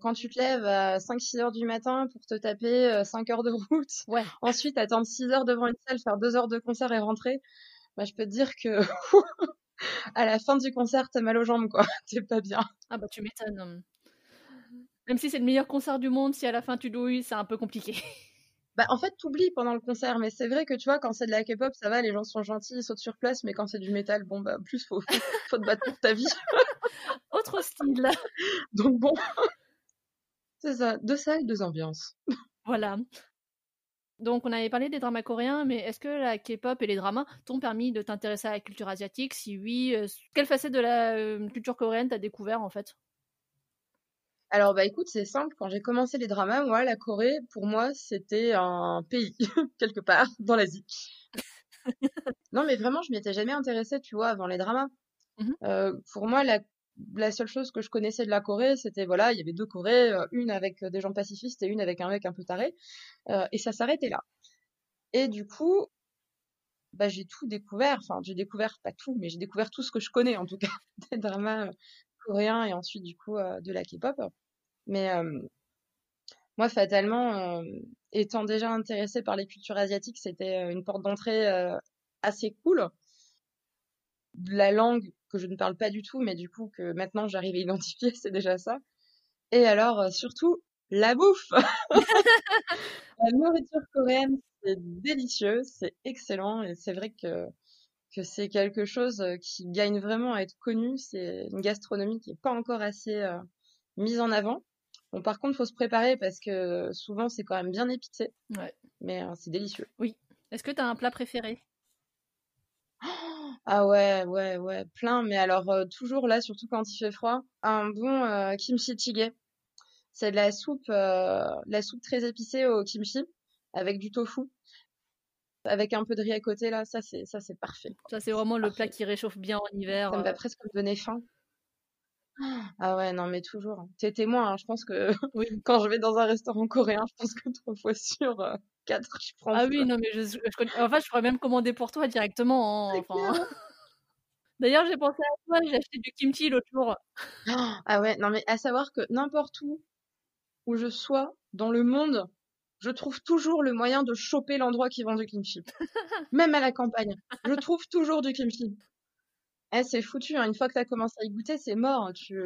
Quand tu te lèves à 5-6 heures du matin pour te taper euh, 5 heures de route, Ouais. ensuite attendre 6 heures devant une salle, faire 2 heures de concert et rentrer, bah, je peux te dire que à la fin du concert, t'as mal aux jambes, quoi. T'es pas bien. Ah bah tu m'étonnes. Même si c'est le meilleur concert du monde, si à la fin tu douilles, c'est un peu compliqué. Bah, en fait, t'oublies pendant le concert, mais c'est vrai que tu vois, quand c'est de la K-pop, ça va, les gens sont gentils, ils sautent sur place, mais quand c'est du métal, bon, bah, plus faut, faut te battre pour ta vie. Autre style. Donc bon. C'est ça, deux salles, deux ambiances. Voilà. Donc on avait parlé des dramas coréens, mais est-ce que la K-pop et les dramas t'ont permis de t'intéresser à la culture asiatique? Si oui, euh, quelle facette de la euh, culture coréenne t'as découvert en fait? Alors, bah écoute, c'est simple, quand j'ai commencé les dramas, moi, la Corée, pour moi, c'était un pays, quelque part, dans l'Asie. non, mais vraiment, je m'y étais jamais intéressée, tu vois, avant les dramas. Mhm. Euh, pour moi, la, la seule chose que je connaissais de la Corée, c'était, voilà, il y avait deux Corées, euh, une avec euh, des gens pacifistes et une avec un mec un peu taré, euh, et ça s'arrêtait là. Et du coup, bah, j'ai tout découvert, enfin, j'ai découvert, pas tout, mais j'ai découvert tout ce que je connais, en tout cas, des dramas coréens et ensuite, du coup, euh, de la K-pop. Mais euh, moi, fatalement, euh, étant déjà intéressée par les cultures asiatiques, c'était une porte d'entrée assez cool. La langue que je ne parle pas du tout, mais du coup que maintenant j'arrive à identifier, c'est déjà ça. Et alors, surtout, la bouffe. La nourriture coréenne, c'est délicieux, c'est excellent, et c'est vrai que que c'est quelque chose euh, qui gagne vraiment à être connu. C'est une gastronomie qui est pas encore assez euh, mise en avant. Bon, par contre, faut se préparer parce que souvent c'est quand même bien épicé, Ouais. mais euh, c'est délicieux. Est-ce que t'as un plat préféré? Ah ouais, ouais, ouais, plein. Mais alors euh, toujours là, surtout quand il fait froid, un bon kimchi jjigae. c'est de la soupe, la soupe très épicée au kimchi avec du tofu avec un peu de riz à côté là, ça c'est ça c'est parfait. Ça c'est vraiment le plat qui réchauffe bien en hiver. Ça me va presque me donner faim. Ah ouais, non, mais toujours. Hein. T'es témoin, hein, je pense que oui. quand je vais dans un restaurant coréen, je pense que trois fois sur euh, quatre, je prends. Ah oui, non, mais je, je connais... Enfin, je pourrais même commander pour toi directement. Hein, enfin... D'ailleurs, j'ai pensé à toi, j'ai acheté du kimchi l'autre jour. Ah ouais, non, mais à savoir que n'importe où où je sois dans le monde, je trouve toujours le moyen de choper l'endroit qui vend du kimchi. même à la campagne, je trouve toujours du kimchi. Eh, c'est foutu, hein. Une fois que tu as commencé à y goûter, c'est mort. Tu,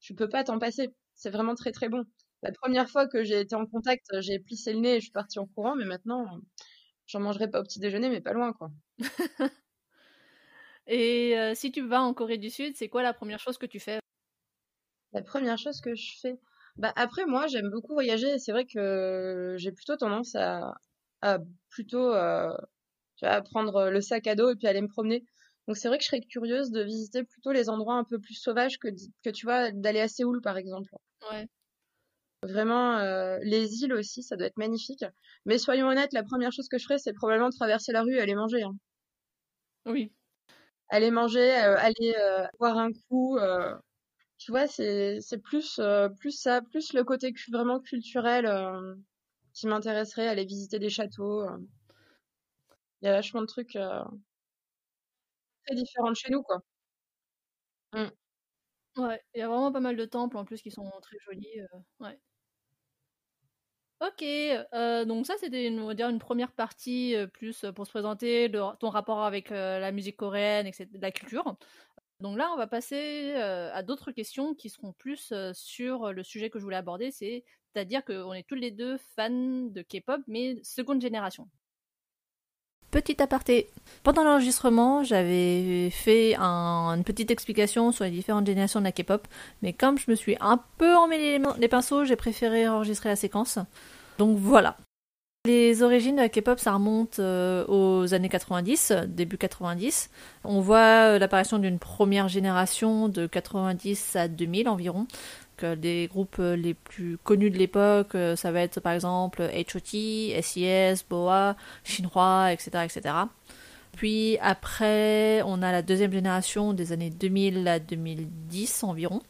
tu peux pas t'en passer. C'est vraiment très très bon. La première fois que j'ai été en contact, j'ai plissé le nez et je suis partie en courant, mais maintenant, j'en mangerai pas au petit déjeuner, mais pas loin, quoi. et euh, si tu vas en Corée du Sud, c'est quoi la première chose que tu fais? La première chose que je fais, bah après moi, j'aime beaucoup voyager. C'est vrai que j'ai plutôt tendance à, à plutôt, euh, tu vois, prendre le sac à dos et puis aller me promener. Donc c'est vrai que je serais curieuse de visiter plutôt les endroits un peu plus sauvages que, que tu vois, d'aller à Séoul par exemple. Ouais. Vraiment, euh, les îles aussi, ça doit être magnifique. Mais soyons honnêtes, la première chose que je ferais, c'est probablement traverser la rue et aller manger. Hein. Oui. Aller manger, euh, aller euh, boire un coup. Tu vois, c'est plus, plus ça, plus le côté vraiment culturel qui m'intéresserait, aller visiter des châteaux. Il y a vachement de trucs différente chez nous, quoi. Mmh. Ouais, il y a vraiment pas mal de temples en plus qui sont très jolis. ouais. Ok, donc ça c'était une, une première partie plus pour se présenter ton rapport avec la musique coréenne, etc., la culture. Donc là, on va passer à d'autres questions qui seront plus sur le sujet que je voulais aborder, c'est-à-dire qu'on est tous les deux fans de K-pop, mais seconde génération. Petit aparté. Pendant l'enregistrement, j'avais fait une petite explication sur les différentes générations de la K-pop, mais comme je me suis un peu emmêlé les pinceaux, j'ai préféré enregistrer la séquence. Donc voilà. Les origines K-pop, ça remonte euh, aux années 90, début 90. On voit euh, l'apparition d'une première génération de 90 à 2000 environ, des groupes euh, les plus connus de l'époque, ça va être par exemple H.O.T., SES, BoA, Shinhwa, etc., etc. Puis après, on a la deuxième génération des années 2000 à 2010 environ,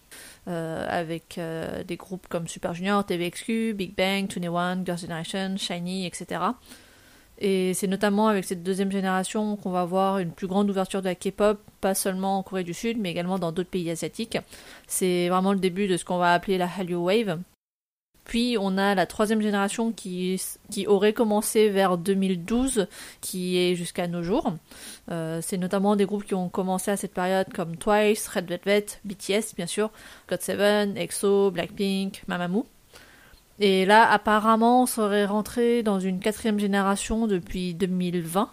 euh, avec des groupes comme Super Junior, TVXQ, Big Bang, 21, Girls' Generation, Shiny, etc. Et c'est notamment avec cette deuxième génération qu'on va voir une plus grande ouverture de la K-pop, pas seulement en Corée du Sud, mais également dans d'autres pays asiatiques. C'est vraiment le début de ce qu'on va appeler la Hallyu Wave. Puis on a la troisième génération qui, qui aurait commencé vers 2012, qui est jusqu'à nos jours. Euh, c'est notamment des groupes qui ont commencé à cette période comme Twice, Red Velvet, BTS bien sûr, GOT7, EXO, Blackpink, Mamamoo. Et là, apparemment, on serait rentré dans une quatrième génération depuis 2020,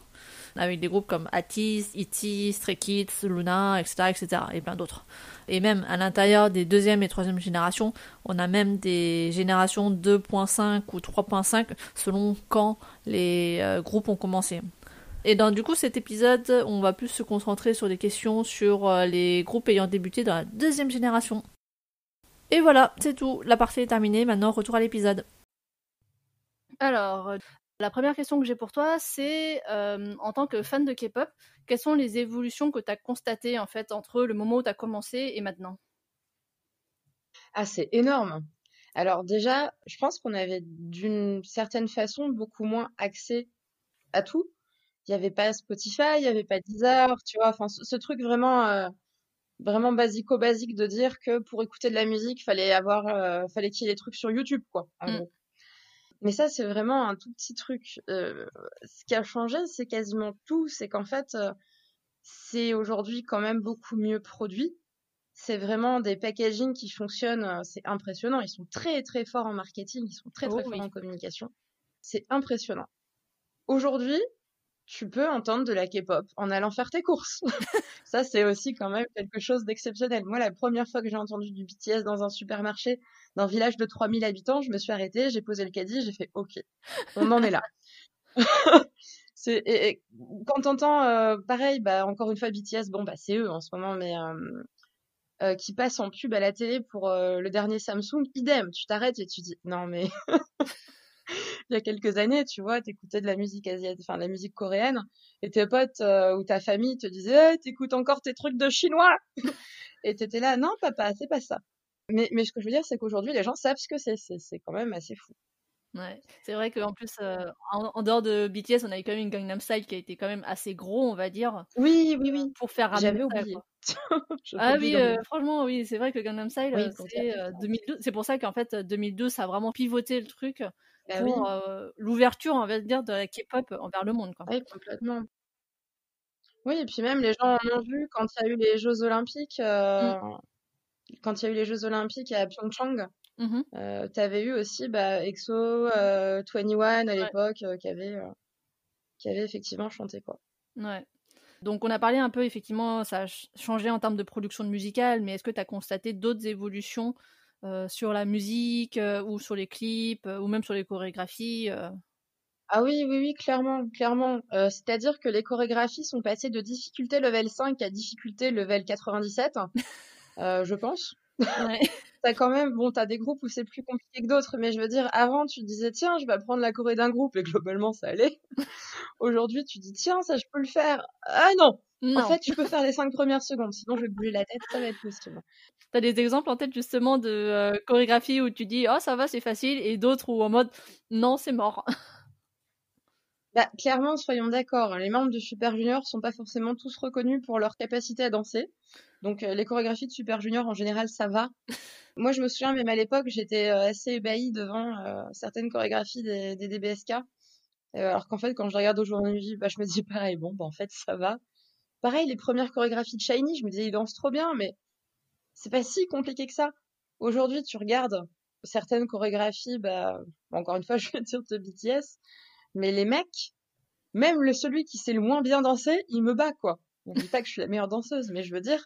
avec des groupes comme Atis, E.T., Stray Kids, Luna, etc., etc., et plein d'autres. Et même à l'intérieur des deuxième et troisième générations, on a même des générations 2.5 ou 3.5 selon quand les euh, groupes ont commencé. Et dans du coup cet épisode, on va plus se concentrer sur des questions sur euh, les groupes ayant débuté dans la deuxième génération. Et voilà, c'est tout. La partie est terminée. Maintenant, retour à l'épisode. Alors, la première question que j'ai pour toi, c'est euh, en tant que fan de K-pop, quelles sont les évolutions que tu as constatées en fait entre le moment où tu as commencé et maintenant? Ah, c'est énorme. Alors déjà, je pense qu'on avait d'une certaine façon beaucoup moins accès à tout. Il n'y avait pas Spotify, il n'y avait pas Deezer, tu vois, enfin ce, truc vraiment euh, vraiment basico-basique de dire que pour écouter de la musique, fallait avoir, euh, fallait qu'il y ait des trucs sur YouTube, quoi. Mm. Mais ça, c'est vraiment un tout petit truc. Euh, ce qui a changé, c'est quasiment tout. C'est qu'en fait, euh, c'est aujourd'hui quand même beaucoup mieux produit. C'est vraiment des packaging qui fonctionnent. C'est impressionnant. Ils sont très très forts en marketing. Ils sont très très oh forts en communication. C'est impressionnant. Aujourd'hui, tu peux entendre de la K-pop en allant faire tes courses. ça, c'est aussi quand même quelque chose d'exceptionnel. Moi, la première fois que j'ai entendu du BTS dans un supermarché, dans un village de 3000 habitants, je me suis arrêtée, j'ai posé le caddie, j'ai fait OK, on en est là. quand t'entends euh, pareil, bah encore une fois BTS, bon bah c'est eux en ce moment, mais euh, qui passe en pub à la télé pour le dernier Samsung, idem, tu t'arrêtes et tu dis non mais il y a quelques années, tu vois, t'écoutais de la musique asiatique, enfin de la musique coréenne, et tes potes ou ta famille te disaient, t'écoutes encore tes trucs de chinois, et t'étais là, non papa, c'est pas ça. Mais, mais ce que je veux dire, c'est qu'aujourd'hui, les gens savent ce que c'est, c'est quand même assez fou. Ouais, c'est vrai qu'en plus, euh, en, dehors de BTS, on avait quand même une Gangnam Style qui a été quand même assez gros, on va dire. Oui, oui, oui. Pour faire J'avais oublié. ah oui, euh, franchement, oui, c'est vrai que Gangnam Style, euh, c'est 2012. C'est pour ça qu'en fait, 2012, ça a vraiment pivoté le truc bah pour l'ouverture, on va dire, de la K-pop envers le monde. Quoi. Oui, complètement. Oui, et puis même les gens en ont vu quand il y a eu les Jeux Olympiques, mmh. quand il y a eu les Jeux Olympiques à Pyeongchang. Mmh euh, tu avais eu aussi bah, EXO, euh, 21 à l'époque qui, avait, qui avait effectivement chanté. Quoi. Ouais. Donc on a parlé un peu, effectivement, ça a changé en termes de production musicale, mais est-ce que tu as constaté d'autres évolutions sur la musique ou sur les clips ou même sur les chorégraphies Ah oui, oui, oui, clairement, clairement. C'est-à-dire que les chorégraphies sont passées de difficulté level 5 à difficulté level 97, je pense. Ouais. t'as quand même, bon, t'as des groupes où c'est plus compliqué que d'autres, mais je veux dire, avant, tu disais, tiens, je vais apprendre la choré d'un groupe, et globalement, ça allait. Aujourd'hui, tu dis, tiens, ça, je peux le faire. Ah non! En fait, je peux faire les cinq premières secondes, sinon je vais bouger la tête, ça va être possible. T'as des exemples en tête justement de euh, chorégraphie où tu dis, oh, ça va, c'est facile, et d'autres où en mode, non, c'est mort? Bah, clairement, soyons d'accord, les membres de Super Junior sont pas forcément tous reconnus pour leur capacité à danser. Donc euh, les chorégraphies de Super Junior en général, ça va. Moi, je me souviens même à l'époque, j'étais euh, assez ébahie devant euh, certaines chorégraphies des, des DBSK. alors qu'en fait, quand je regarde aujourd'hui, bah, je me dis pareil, bon, bah, en fait, ça va. Pareil, les premières chorégraphies de Shiny, je me disais, ils dansent trop bien, mais c'est pas si compliqué que ça. Aujourd'hui, tu regardes certaines chorégraphies, bah, encore une fois, je vais dire de BTS, mais les mecs, même le celui qui sait le moins bien danser, il me bat, quoi. On dit pas que je suis la meilleure danseuse, mais je veux dire.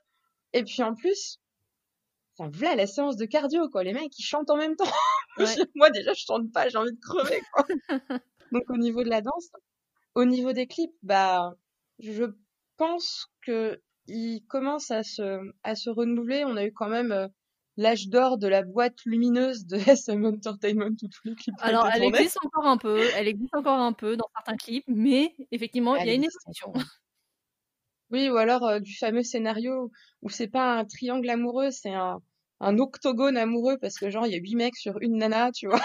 Et puis en plus, enfin, voilà la séance de cardio, quoi. Les mecs, ils chantent en même temps. Moi, déjà, je chante pas, j'ai envie de crever, quoi. Donc, au niveau de la danse, au niveau des clips, bah, je pense que ils commencent à se, à se renouveler. On a eu quand même euh, l'âge d'or de la boîte lumineuse de SM Entertainment les clips Alors elle existe encore un peu, elle existe encore un peu dans certains clips, mais effectivement il y a une exception. Oui, ou alors euh, du fameux scénario où c'est pas un triangle amoureux, c'est un, un octogone amoureux parce que genre il y a huit mecs sur une nana, tu vois.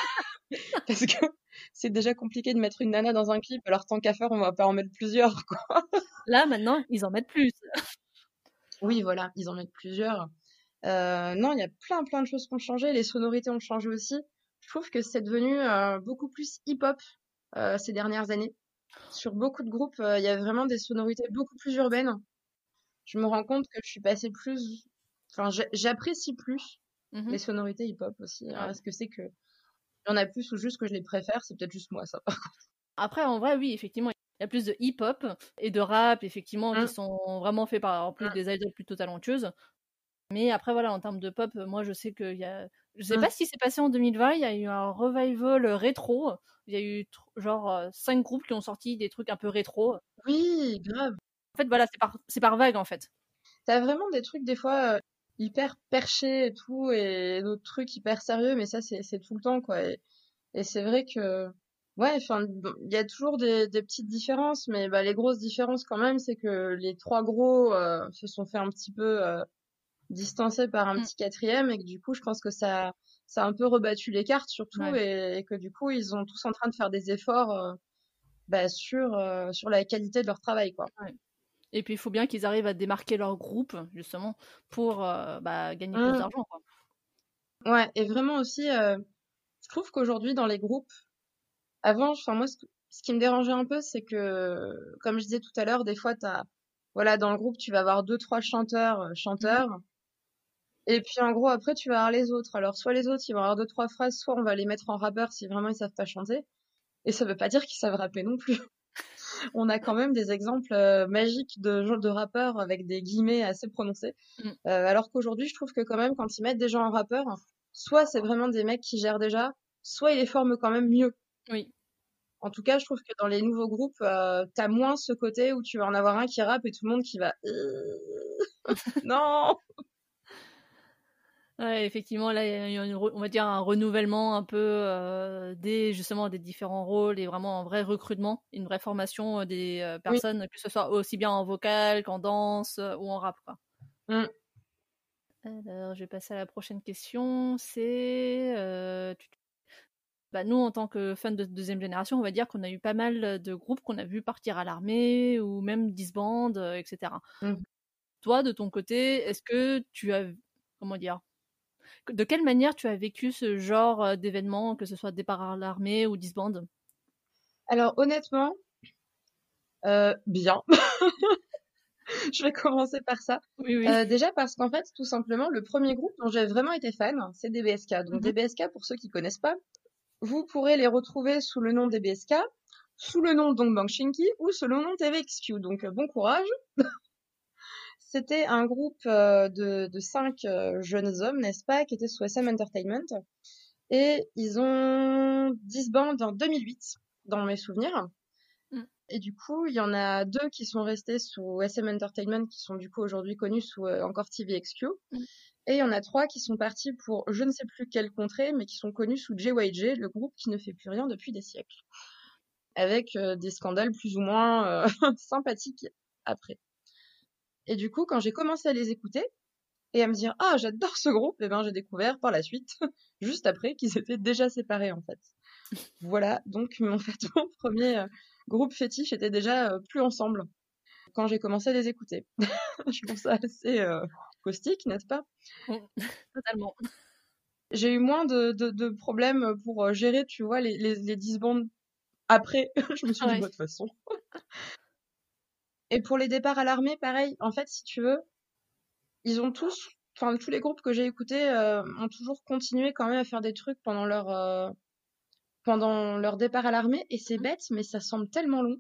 parce que c'est déjà compliqué de mettre une nana dans un clip, alors tant qu'à faire, on va pas en mettre plusieurs, quoi. Là maintenant, ils en mettent plus. oui, voilà, ils en mettent plusieurs. Euh, non, il y a plein plein de choses qui ont changé. Les sonorités ont changé aussi. Je trouve que c'est devenu euh, beaucoup plus hip-hop euh, ces dernières années. Sur beaucoup de groupes, il y a vraiment des sonorités beaucoup plus urbaines. Je me rends compte que je suis passée plus, enfin, j'apprécie plus mmh les sonorités hip-hop aussi. Est-ce que c'est que il y en a plus ou juste que je les préfère C'est peut-être juste moi, ça. Après, en vrai, oui, effectivement, il y a plus de hip-hop et de rap, effectivement, qui mmh. sont vraiment faits par en plus mmh. des idoles plutôt talentueuses. Mais après, voilà, en termes de pop, moi, je sais qu'il y a. Je sais mmh. pas ce qui s'est passé en 2020, il y a eu un revival rétro. Il y a eu genre cinq groupes qui ont sorti des trucs un peu rétro. Oui, grave. En fait, voilà, c'est par, c'est par vague, en fait. T'as vraiment des trucs, des fois, hyper perchés et tout, et d'autres trucs hyper sérieux, mais ça, c'est, tout le temps, quoi. Et, et c'est vrai que, ouais, enfin, il y a toujours des, des, petites différences, mais bah, les grosses différences, quand même, c'est que les trois gros se sont fait un petit peu distancé par un mmh. petit quatrième et que du coup je pense que ça ça a un peu rebattu les cartes surtout et, que du coup ils sont tous en train de faire des efforts euh, bah, sur euh, sur la qualité de leur travail quoi. Et puis il faut bien qu'ils arrivent à démarquer leur groupe justement pour euh, bah, gagner plus mmh. d'argent. Ouais et vraiment aussi je trouve qu'aujourd'hui dans les groupes avant enfin moi ce, ce, qui me dérangeait un peu c'est que comme je disais tout à l'heure des fois t'as voilà dans le groupe tu vas avoir deux trois chanteurs chanteurs et puis en gros, après, tu vas avoir les autres. Alors, soit les autres, ils vont avoir deux, trois phrases, soit on va les mettre en rappeur si vraiment ils savent pas chanter. Et ça veut pas dire qu'ils savent rapper non plus. on a quand même des exemples euh, magiques de, de rappeurs avec des guillemets assez prononcés. Mm. Euh, alors qu'aujourd'hui, je trouve que quand même, quand ils mettent des gens en rappeur, soit c'est vraiment des mecs qui gèrent déjà, soit ils les forment quand même mieux. Oui. En tout cas, je trouve que dans les nouveaux groupes, euh, t'as moins ce côté où tu vas en avoir un qui rappe et tout le monde qui va... non Ouais, effectivement, là, il y a une, on va dire un renouvellement un peu euh, des justement des différents rôles et vraiment un vrai recrutement, une vraie formation euh, des euh, personnes, que ce soit aussi bien en vocal qu'en danse ou en rap, quoi. Mmh. Alors, je vais passer à la prochaine question. C'est bah, nous, en tant que fans de deuxième génération, on va dire qu'on a eu pas mal de groupes qu'on a vu partir à l'armée ou même disband, etc. Mmh. Toi, de ton côté, est-ce que tu as, comment dire, de quelle manière tu as vécu ce genre euh, d'événement, que ce soit départ à l'armée ou disband? Alors honnêtement, euh, bien. je vais commencer par ça. Euh, déjà parce qu'en fait, tout simplement, le premier groupe dont j'ai vraiment été fan, c'est DBSK. Donc DBSK, mhm. pour ceux qui connaissent pas, vous pourrez les retrouver sous le nom DBSK, sous le nom donc Bang Shinki ou sous le nom TVXQ. Donc bon courage. C'était un groupe euh, de, de cinq euh, jeunes hommes, n'est-ce pas, qui étaient sous SM Entertainment. Et ils ont disband en 2008, dans mes souvenirs. Mm. Et du coup, il y en a deux qui sont restés sous SM Entertainment, qui sont du coup aujourd'hui connus sous euh, encore TVXQ. Mm. Et il y en a trois qui sont partis pour je ne sais plus quelle contrée, mais qui sont connus sous JYJ, le groupe qui ne fait plus rien depuis des siècles. Avec des scandales plus ou moins sympathiques après. Et du coup, quand j'ai commencé à les écouter et à me dire ah j'adore ce groupe, et eh ben j'ai découvert par la suite, juste après, qu'ils étaient déjà séparés en fait. voilà, donc en fait mon premier euh, groupe fétiche était déjà euh, plus ensemble quand j'ai commencé à les écouter. je trouve ça assez euh, caustique, n'est-ce pas? Totalement. J'ai eu moins de, de, problèmes pour gérer, tu vois, les, les, les disbandes après. je me suis dit, de toute façon. Et pour les départs à l'armée, pareil. En fait, si tu veux, ils ont tous, enfin tous les groupes que j'ai écoutés euh, ont toujours continué quand même à faire des trucs pendant leur euh, pendant leur départ à l'armée. Et c'est mmh. bête, mais ça semble tellement long.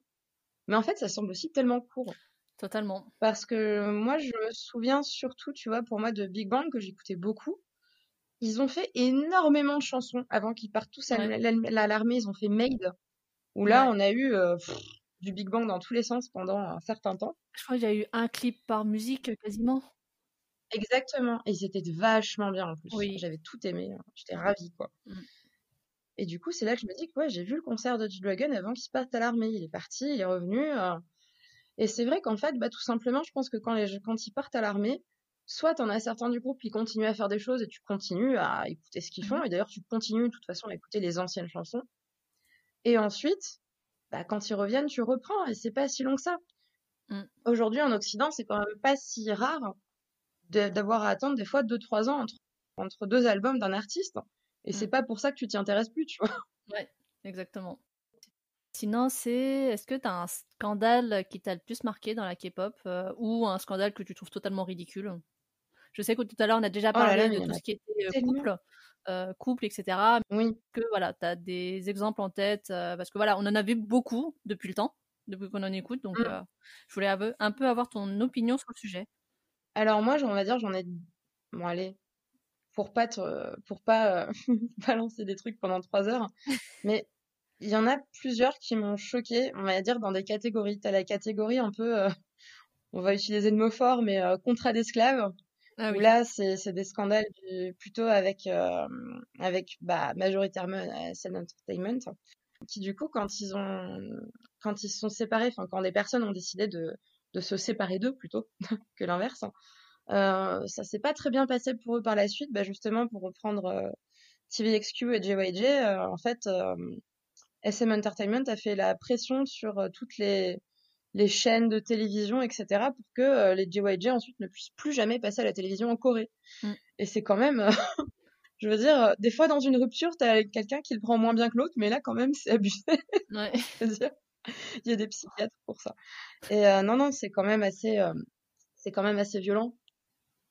Mais en fait, ça semble aussi tellement court. Totalement. Parce que moi, je me souviens surtout, tu vois, pour moi, de Big Bang que j'écoutais beaucoup. Ils ont fait énormément de chansons avant qu'ils partent tous à l'armée. Ils ont fait Made, où là, on a eu euh, du Big Bang dans tous les sens pendant un certain temps. Je crois qu'il y a eu un clip par musique quasiment. Exactement. Et c'était vachement bien en plus. Oui. J'avais tout aimé. Hein. J'étais ravie, quoi. Mm. Et du coup, c'est là que je me dis que ouais, j'ai vu le concert de G-Dragon avant qu'il parte à l'armée. Il est parti, il est revenu. Euh. Et c'est vrai qu'en fait, bah, tout simplement, je pense que quand, les... quand ils partent à l'armée, soit en as certains du groupe qui continuent à faire des choses et tu continues à écouter ce qu'ils font. Mm. Et d'ailleurs, tu continues de toute façon à écouter les anciennes chansons. Et ensuite, bah, quand ils reviennent, tu reprends et c'est pas si long que ça. Mm. Aujourd'hui, en Occident, c'est quand même pas si rare d'avoir à attendre des fois 2-3 ans entre, deux albums d'un artiste. Et c'est mm. pas pour ça que tu t'y intéresses plus, tu vois. Ouais, exactement. Sinon, c'est est-ce que tu as un scandale qui t'a le plus marqué dans la K-pop euh, ou un scandale que tu trouves totalement ridicule? Je sais que tout à l'heure, on a déjà oh parlé de tout ce qui était euh, couple. Euh, couple, etc. Oui. Que voilà, tu as des exemples en tête, euh, parce que voilà, on en a vu beaucoup depuis le temps, depuis qu'on en écoute, donc mm. euh, je voulais un peu avoir ton opinion sur le sujet. Alors moi, on va dire, j'en ai, bon allez, pour pas pour pas balancer des trucs pendant trois heures, mais il y en a plusieurs qui m'ont choqué, on va dire dans des catégories. T'as la catégorie un peu, on va utiliser le mot fort, mais contrat d'esclaves. Ah là, c'est des scandales plutôt avec, euh, avec bah, majoritairement SN Entertainment, qui du coup, quand ils ont, quand ils se sont séparés, enfin quand des personnes ont décidé de, de se séparer d'eux plutôt que l'inverse, euh, ça s'est pas très bien passé pour eux par la suite. Bah, justement, pour reprendre euh, TVXQ et JYJ, euh, en fait, euh, SM Entertainment a fait la pression sur toutes les les chaînes de télévision, etc., pour que euh, les JYJ ensuite ne puissent plus jamais passer à la télévision en Corée. Mm. Et c'est quand même, je veux dire, euh, des fois dans une rupture, t'as quelqu'un qui le prend moins bien que l'autre, mais là quand même c'est abusé. Ouais. dire, il y a des psychiatres pour ça. Et euh, non, non, c'est quand même assez, c'est quand même assez violent.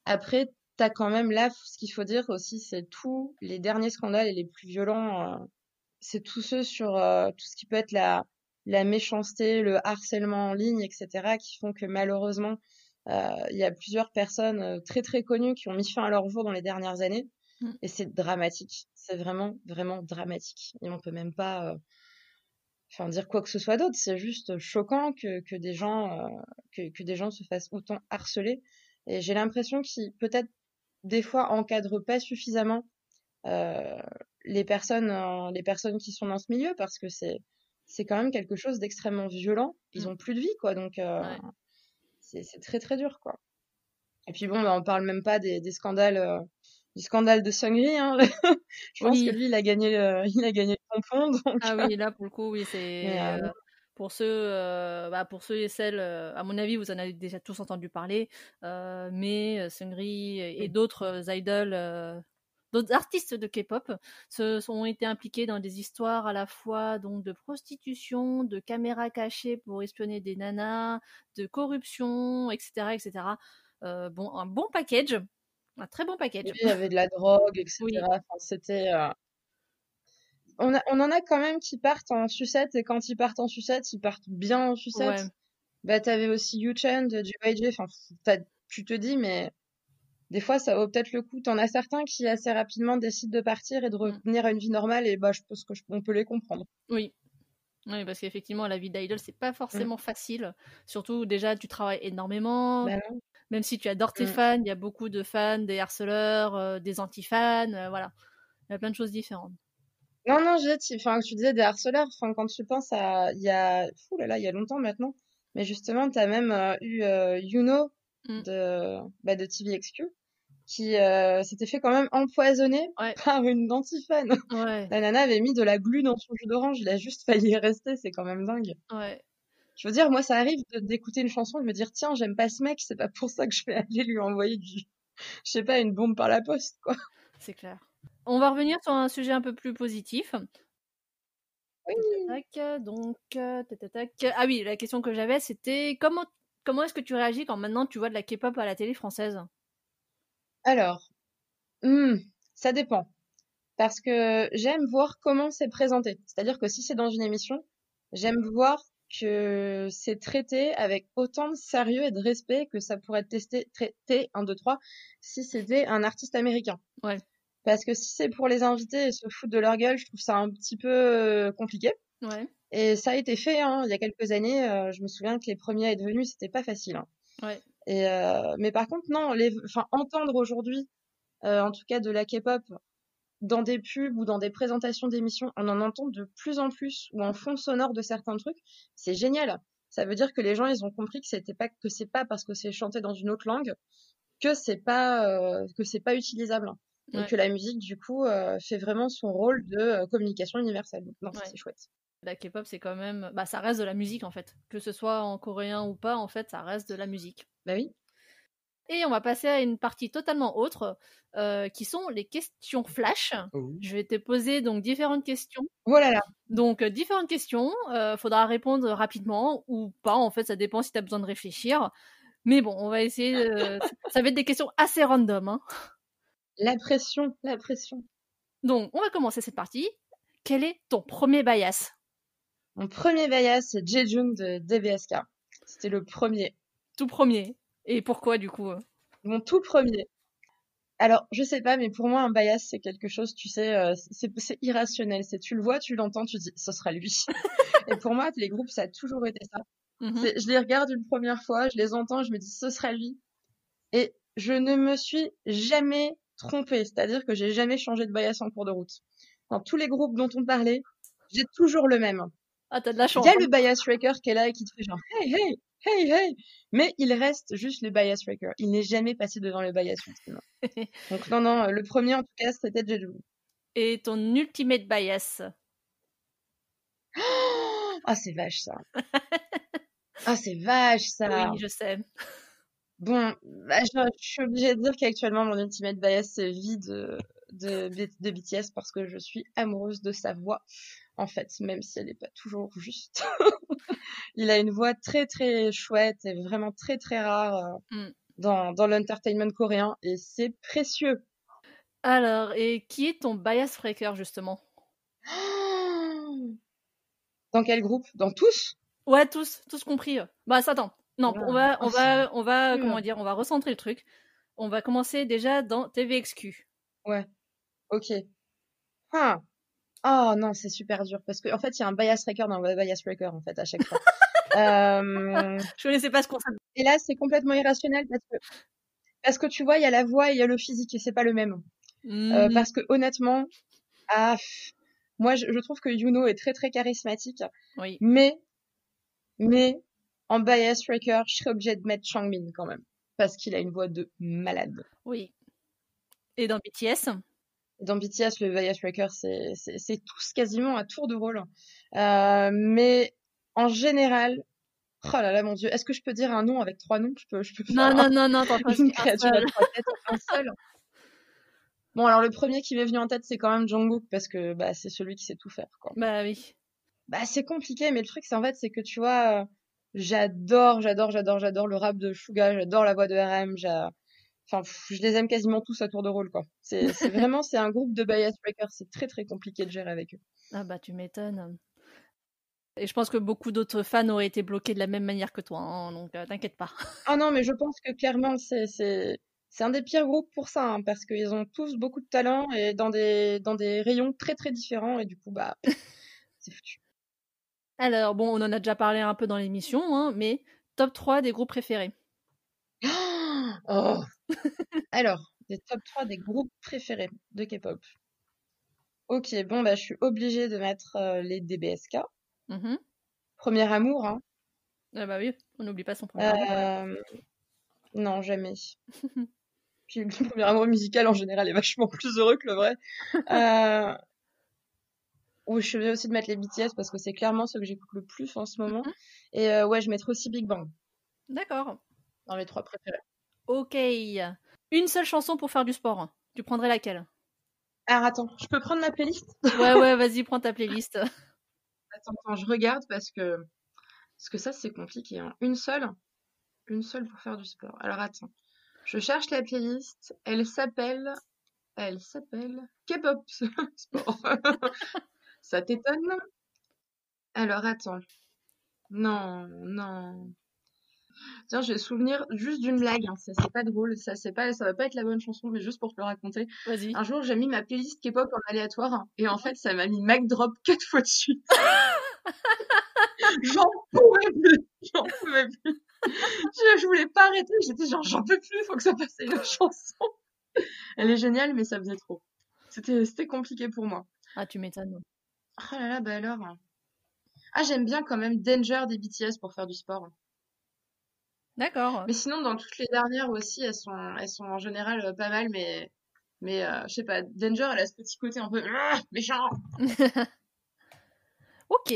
Après, t'as quand même là, ce qu'il faut dire aussi, c'est tous les derniers scandales et les plus violents, c'est tous ceux sur tout ce qui peut être la la méchanceté, le harcèlement en ligne, etc., qui font que malheureusement, euh, il y a plusieurs personnes euh, très très connues qui ont mis fin à leur jour dans les dernières années. Mm. Et c'est dramatique. C'est vraiment, vraiment dramatique. Et on peut même pas euh, enfin, dire quoi que ce soit d'autre. C'est juste choquant que, que des gens, que, que des gens se fassent autant harceler. Et j'ai l'impression que peut-être des fois encadrent pas suffisamment les personnes, les personnes qui sont dans ce milieu parce que c'est c'est quand même quelque chose d'extrêmement violent. Ils mmh. ont plus de vie, quoi. Donc, c'est très, très dur, quoi. Et puis bon, bah, on parle même pas des, des scandales, du scandale de Sungri. Hein. Je pense que lui, il a gagné le, il a gagné le tampon. Donc... Ah oui, là, pour le coup, oui, c'est. pour ceux, bah, pour ceux et celles, à mon avis, vous en avez déjà tous entendu parler, mais Sungri et, d'autres idoles d'autres artistes de K-pop se sont été impliqués dans des histoires à la fois donc de prostitution, de caméras cachées pour espionner des nanas, de corruption, etc., etc. Euh, bon, un bon package, un très bon package. il y avait de la drogue, etc. c'était. Euh, on, on, en a quand même qui partent en sucette et quand ils partent en sucette, ils partent bien en sucette. Ouais. Bah, t'avais aussi Yu-Chen de YG. Enfin, tu te dis, mais des fois, ça vaut peut-être le coup. T'en as certains qui assez rapidement décident de partir et de mm. revenir à une vie normale, et bah, je pense que on peut les comprendre. Oui. Oui, parce qu'effectivement, la vie d'idol, c'est pas forcément mm. facile. Surtout, déjà, tu travailles énormément. Bah Même si tu adores tes mm. fans, il y a beaucoup de fans, des harceleurs, euh, des anti-fans, euh, voilà. Il y a plein de choses différentes. Non, non, j'ai, enfin, tu disais des harceleurs, enfin, quand tu penses à, il y a, fou là là, il y a longtemps maintenant, mais justement, tu as même euh, eu Yuno de, bah, de TVXQ, qui euh, s'était fait quand même empoisonner par une dentifane. Ouais. La nana avait mis de la glu dans son jus d'orange, il a juste failli y rester, c'est quand même dingue. Ouais. Je veux dire, moi, ça arrive d'écouter une chanson et de me dire, tiens, j'aime pas ce mec, c'est pas pour ça que je vais aller lui envoyer du, je sais pas, une bombe par la poste, quoi. C'est clair. On va revenir sur un sujet un peu plus positif. Oui. donc, euh, ah oui, la question que j'avais, c'était comment, comment est-ce que tu réagis quand maintenant tu vois de la K-pop à la télé française? Alors, hmm, ça dépend. Parce que j'aime voir comment c'est présenté. C'est-à-dire que si c'est dans une émission, j'aime voir que c'est traité avec autant de sérieux et de respect que ça pourrait être testé, traité, 1, 2, 3, si c'était un artiste américain. Ouais. Parce que si c'est pour les invités et se foutre de leur gueule, je trouve ça un petit peu euh, compliqué. Ouais. Et ça a été fait, hein, il y a quelques années. Euh, je me souviens que les premiers à être venus, c'était pas facile. Hein. Ouais. Et euh, mais par contre, non, les, enfin, entendre aujourd'hui, euh, en tout cas de la K-pop, dans des pubs ou dans des présentations d'émissions, on en entend de plus en plus ou en fond sonore de certains trucs, c'est génial. Ça veut dire que les gens, ils ont compris que c'était pas que c'est pas parce que c'est chanté dans une autre langue que c'est pas euh, que c'est pas utilisable et que la musique du coup euh, fait vraiment son rôle de euh, communication universelle. non, c'est chouette. La K-pop, c'est quand même, bah, ça reste de la musique en fait, que ce soit en coréen ou pas, en fait, ça reste de la musique. Bah oui. Et on va passer à une partie totalement autre, euh, qui sont les questions flash. Oh Je vais te poser donc différentes questions. Voilà. là. Donc euh, différentes questions, euh, faudra répondre rapidement ou pas. En fait, ça dépend si tu as besoin de réfléchir. Mais bon, on va essayer. ça va être des questions assez random. Hein. La pression, la pression. Donc, on va commencer cette partie. Quel est ton premier bias? Mon premier bias, c'est Jejun de DBSK. C'était le premier. Tout premier. Et pourquoi du coup euh Mon tout premier. Alors, je sais pas, mais pour moi, un bias, c'est quelque chose, tu sais, euh, c'est irrationnel. C'est tu le vois, tu l'entends, tu dis, ce sera lui. et pour moi, les groupes, ça a toujours été ça. Mmh je les regarde une première fois, je les entends, je me dis, ce sera lui. Et je ne me suis jamais trompée. C'est-à-dire que j'ai jamais changé de bias en cours de route. Dans tous les groupes dont on parlait, j'ai toujours le même. Ah, t'as de la chance. Il y a le hein. bias tracker qui est là et qui te fait genre, hey, hey, hey, hey. Mais il reste juste le bias tracker. Il n'est jamais passé devant le bias Donc non, non, le premier en tout cas, c'était Jeju. Et ton ultimate bias? Ah, c'est vache ça. ah, c'est vache ça. Oui, je sais. Bon, bah, je, suis obligée de dire qu'actuellement, mon ultimate bias, c'est vie de, de, de BTS parce que je suis amoureuse de sa voix en fait, même si elle n'est pas toujours juste. il a une voix très très chouette et vraiment très très rare euh, mm. dans, dans l'entertainment coréen et c'est précieux. Alors, et qui est ton bias breaker justement? Dans quel groupe? Dans tous? Ouais, tous, tous compris. Bah, ça attends. Non, on va, on va, on va, comment dire, on va recentrer le truc. On va commencer déjà dans TVXQ. Ouais. Ok. Ah. Oh non, c'est super dur parce qu'en en fait, il y a un bias tracker dans le bias tracker en fait à chaque fois. euh... Je connaissais pas ce concept. Et là, c'est complètement irrationnel parce que Parce que tu vois, il y a la voix et il y a le physique et c'est pas le même. Euh, Mhm. parce que honnêtement, ah, moi je, je trouve que Yuno est très très charismatique, Oui. mais mais en bias wrecker, je serais obligée de mettre Changmin quand même parce qu'il a une voix de malade. Oui. Et dans BTS Dans BTS, le bias wrecker, c'est tous quasiment à tour de rôle. Euh, mais en général, oh là là mon dieu, est-ce que je peux dire un nom avec trois noms? Je peux je peux Non, non, non, non, t'en une un créature à seul. trois têtes, un seul. Bon alors le premier qui m'est venu en tête, c'est quand même Jungkook parce que bah c'est celui qui sait tout faire quoi. Bah oui. Bah, c'est compliqué, mais le truc, c'est en fait, c'est que tu vois, euh, j'adore, j'adore, j'adore, j'adore le rap de Suga, j'adore la voix de RM, j'a... enfin, je les aime quasiment tous à tour de rôle, quoi. C'est, vraiment, c'est un groupe de bias breakers, c'est très très compliqué de gérer avec eux. Ah bah tu m'étonnes. Et je pense que beaucoup d'autres fans auraient été bloqués de la même manière que toi, hein, donc euh, t'inquiète pas. Ah non, mais je pense que clairement, c'est, c'est, c'est un des pires groupes pour ça, hein, parce qu'ils ont tous beaucoup de talent et dans des, dans des rayons très très différents, et du coup, bah, c'est foutu. Alors bon, on en a déjà parlé un peu dans l'émission, hein, mais top 3 des groupes préférés. Oh. Alors, des top 3 des groupes préférés de K-pop. Ok, bon, bah, je suis obligée de mettre euh, les DBSK. Mhm. Premier amour, hein. Ah bah oui, on n'oublie pas son premier amour. Euh, Non, jamais. Puis le premier amour musical en général est vachement plus heureux que le vrai. Euh... Oui, je suis obligée aussi de mettre les BTS parce que c'est clairement ceux que j'écoute le plus en ce moment. Mhm. Et euh, ouais, je mettrai aussi Big Bang D'accord. dans les trois préférés. Ok. Une seule chanson pour faire du sport. Tu prendrais laquelle? Alors attends, je peux prendre ma playlist? Ouais, ouais, vas-y, prends ta playlist. Attends, attends, je regarde parce que parce que ça c'est compliqué. Hein. Une seule, une seule pour faire du sport. Alors attends, je cherche la playlist. Elle s'appelle, elle s'appelle K-pop sport. ça t'étonne? Alors attends, non, non. Tiens, j'ai souvenir juste d'une blague. Hein. Ça c'est pas drôle, ça c'est pas, ça va pas être la bonne chanson, mais juste pour te le raconter. Vas-y. Un jour, j'ai mis ma playlist K-pop en aléatoire et en fait, ça m'a mis Mac Drop quatre fois de suite. J'en pouvais plus, j'en pouvais plus. Je, je voulais pas arrêter, j'étais genre j'en peux plus, faut que ça passe une chanson. Elle est géniale, mais ça faisait trop. C'était c'était compliqué pour moi. Ah, tu m'étonnes. Oh là là, bah alors. Ah, j'aime bien quand même Danger des BTS pour faire du sport. D'accord. Mais sinon, dans toutes les dernières aussi, elles sont, elles sont en général euh, pas mal, mais, mais euh, je sais pas, Danger, elle a ce petit côté un peu ah, méchant. ok.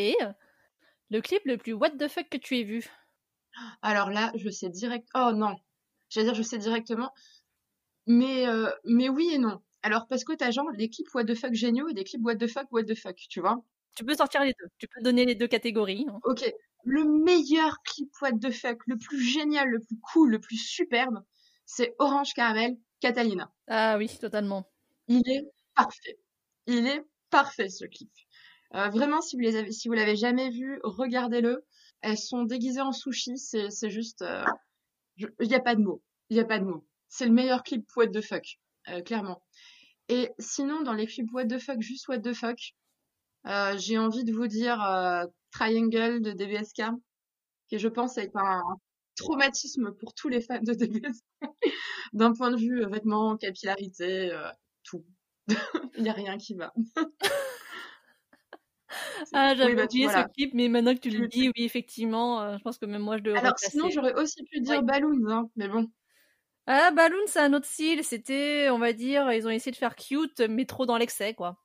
Le clip le plus what the fuck que tu aies vu Alors là, je sais direct. Oh non, j'allais dire je sais directement, mais euh, mais oui et non. Alors parce que t'as genre des clips what the fuck géniaux et des clips what the fuck what the fuck, tu vois. Tu peux sortir les deux. Tu peux donner les deux catégories. hein. Ok, le meilleur clip what the fuck, le plus génial, le plus cool, le plus superbe, c'est Orange Caramel Catalina. Ah oui, totalement. Il est parfait. Il est parfait ce clip. Euh, vraiment, si vous les avez, si vous l'avez jamais vu, regardez-le. Elles sont déguisées en sushi, c'est c'est juste, euh, il y a pas de mots, il y a pas de mots. C'est le meilleur clip what the fuck, euh, clairement. Et sinon, dans les clips what the fuck, juste what the fuck, euh, j'ai envie de vous dire euh, Triangle de DBSK, qui je pense est un traumatisme pour tous les fans de DBSK, d'un point de vue euh, vêtements, capillarité, euh, tout. Il y a rien qui va. Ah, j'avais Oui, bah, oublié voilà. ce clip, mais maintenant que tu le dis, oui, effectivement, euh, je pense que même moi je devrais Alors sinon, j'aurais aussi pu dire Ouais. Balloons, hein, mais bon. Ah, Balloon, c'est un autre style. C'était, on va dire, ils ont essayé de faire cute, mais trop dans l'excès, quoi.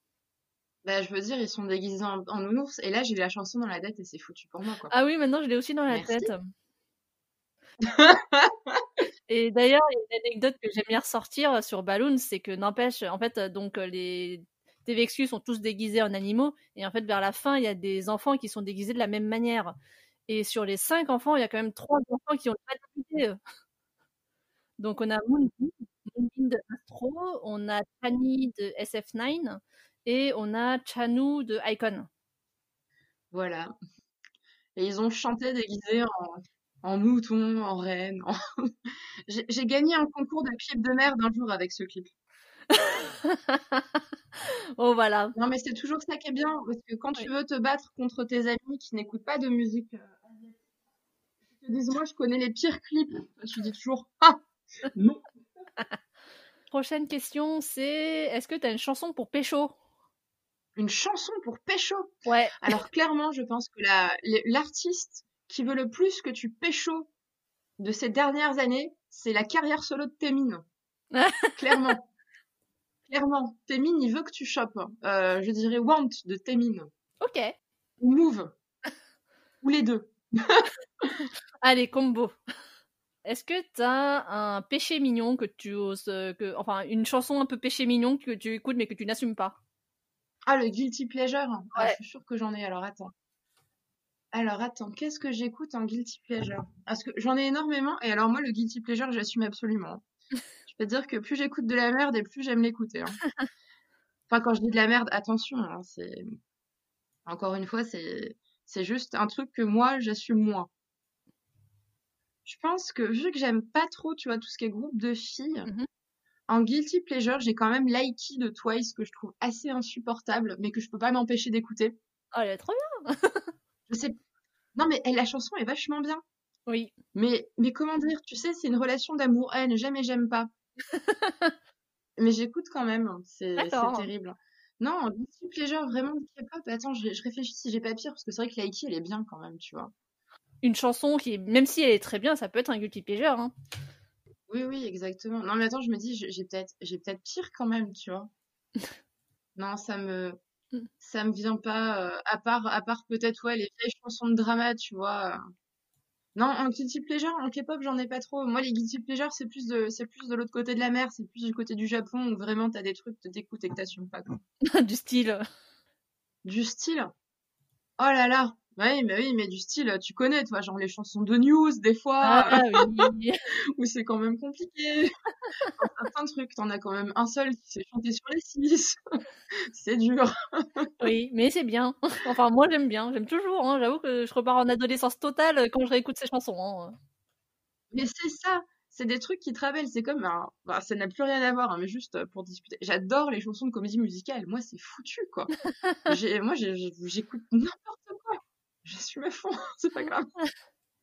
Bah, je veux dire, ils sont déguisés en, en nounours, et là, j'ai la chanson dans la tête, et c'est foutu pour moi, quoi. Ah oui, maintenant je l'ai aussi dans la Merci. tête. Et d'ailleurs, il y a une anecdote que j'aime bien ressortir sur Balloon, c'est que n'empêche, en fait, euh, donc euh, les TVXQ sont tous déguisés en animaux, et en fait, vers la fin, il y a des enfants qui sont déguisés de la même manière. Et sur les cinq enfants, il y a quand même trois enfants qui ont pas déguisé. Donc on a Moonbeam, Moonbeam de Astro, on a Chani de SF9, et on a Chanu de Icon. Voilà. Et ils ont chanté déguisés en, en mouton, en reine. en- J'ai gagné un concours de clip de merde un jour avec ce clip. oh voilà. Non, mais c'est toujours ça qui est bien, parce que quand tu veux te battre contre tes amis qui n'écoutent pas de musique, euh, ils te disent, moi, je connais les pires clips. Tu dis toujours, ah, non. Prochaine question, c'est est-ce que t'as une chanson pour pécho? Une chanson pour pécho Ouais. Alors clairement, je pense que la- l'artiste qui veut le plus que tu pécho de ces dernières années, c'est la carrière solo de Témine. clairement. Clairement. Témine, il veut que tu chopes. Euh, je dirais Want de Témine. Ok. Ou Move. Ou les deux. Allez, combo. Est-ce que t'as un péché mignon que tu oses, euh, que, enfin, une chanson un peu péché mignon que tu écoutes mais que tu n'assumes pas? Ah, le Guilty Pleasure Ah. Je suis sûre que j'en ai, alors attends. Alors attends, qu'est-ce que j'écoute en Guilty Pleasure? Parce que j'en ai énormément, et alors moi, le Guilty Pleasure, j'assume absolument. Je peux te dire que plus j'écoute de la merde, et plus j'aime l'écouter. hein. Enfin, quand je dis de la merde, attention, hein, c'est... Encore une fois, c'est... c'est juste un truc que moi, j'assume moins. Je pense que, vu que j'aime pas trop, tu vois, tout ce qui est groupe de filles, Mhm. En Guilty Pleasure, j'ai quand même Likey de Twice, que je trouve assez insupportable, mais que je peux pas m'empêcher d'écouter. Oh, elle est trop bien. Je sais. Non, mais elle, la chanson est vachement bien. Oui. Mais, mais comment dire, tu sais, c'est une relation d'amour-haine. J'aime et j'aime pas. mais j'écoute quand même. C'est c'est terrible. Non, en guilty pleasure, vraiment K-pop. Attends, je, je réfléchis si j'ai pas pire, parce que c'est vrai que Laiki, elle est bien quand même, tu vois. Une chanson qui, même si elle est très bien, ça peut être un guilty pleasure. Hein. Oui, oui, exactement. Non, mais attends, je me dis, j'ai peut-être, j'ai peut-être pire quand même, tu vois. Non, ça me, Mm. ça me vient pas. euh, à part, à part peut-être ouais les vieilles chansons de drama, tu vois. euh. Non, en guilty pleasure, en K-pop, j'en ai pas trop. Moi, les guilty pleasure, c'est plus de, c'est plus de l'autre côté de la mer, c'est plus du côté du Japon où vraiment t'as des trucs t'écoutes et que t'assumes pas. quoi. du style. Du style? Oh là là. Oui, mais oui, mais du style, tu connais, toi, genre les chansons de news, des fois. Ah oui. où c'est quand même compliqué. Enfin, Certains trucs, t'en as quand même un seul qui s'est chanté sur les six. c'est dur. oui, mais c'est bien. Enfin, moi j'aime bien, j'aime toujours. Hein. J'avoue que je repars en adolescence totale quand je réécoute ces chansons. Hein. Mais c'est ça, c'est des trucs qui te rappellent. C'est comme, un- bah, ça n'a plus rien à voir, hein, mais juste euh, pour discuter. J'adore les chansons de comédie musicale. Moi, c'est foutu, quoi. Moi, j'écoute n'importe quoi. Je suis à fond, c'est pas grave.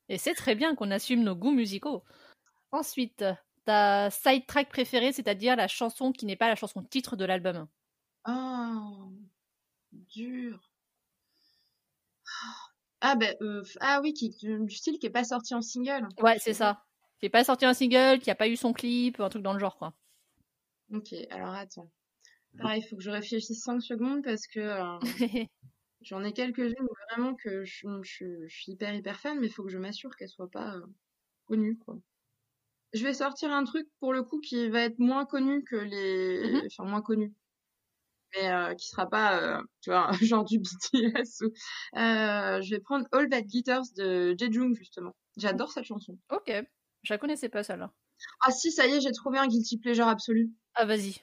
Et c'est très bien qu'on assume nos goûts musicaux. Ensuite, ta side track préférée, c'est-à-dire la chanson qui n'est pas la chanson titre de l'album. Oh, dur. Ah, ben, euh, ah oui, qui, du style qui est pas sorti en single. Ouais, c'est ça. Qui n'est pas sorti un single, qui a pas eu son clip, un truc dans le genre, quoi. Ok, alors attends. Pareil, il faut que je réfléchisse 5 secondes parce que euh, j'en ai quelques-unes vraiment que je, je- je suis hyper hyper fan, mais il faut que je m'assure qu'elles soient pas euh, connues, quoi. Je vais sortir un truc pour le coup qui va être moins connu que les, Mhm. enfin moins connu, mais euh, qui sera pas, euh, tu vois, genre du BTS. Ou... Je vais prendre All That Glitters de Jejung justement. J'adore cette chanson. ok, je la connaissais pas celle-là. Ah si, ça y est, j'ai trouvé un guilty pleasure absolu. Ah, vas-y.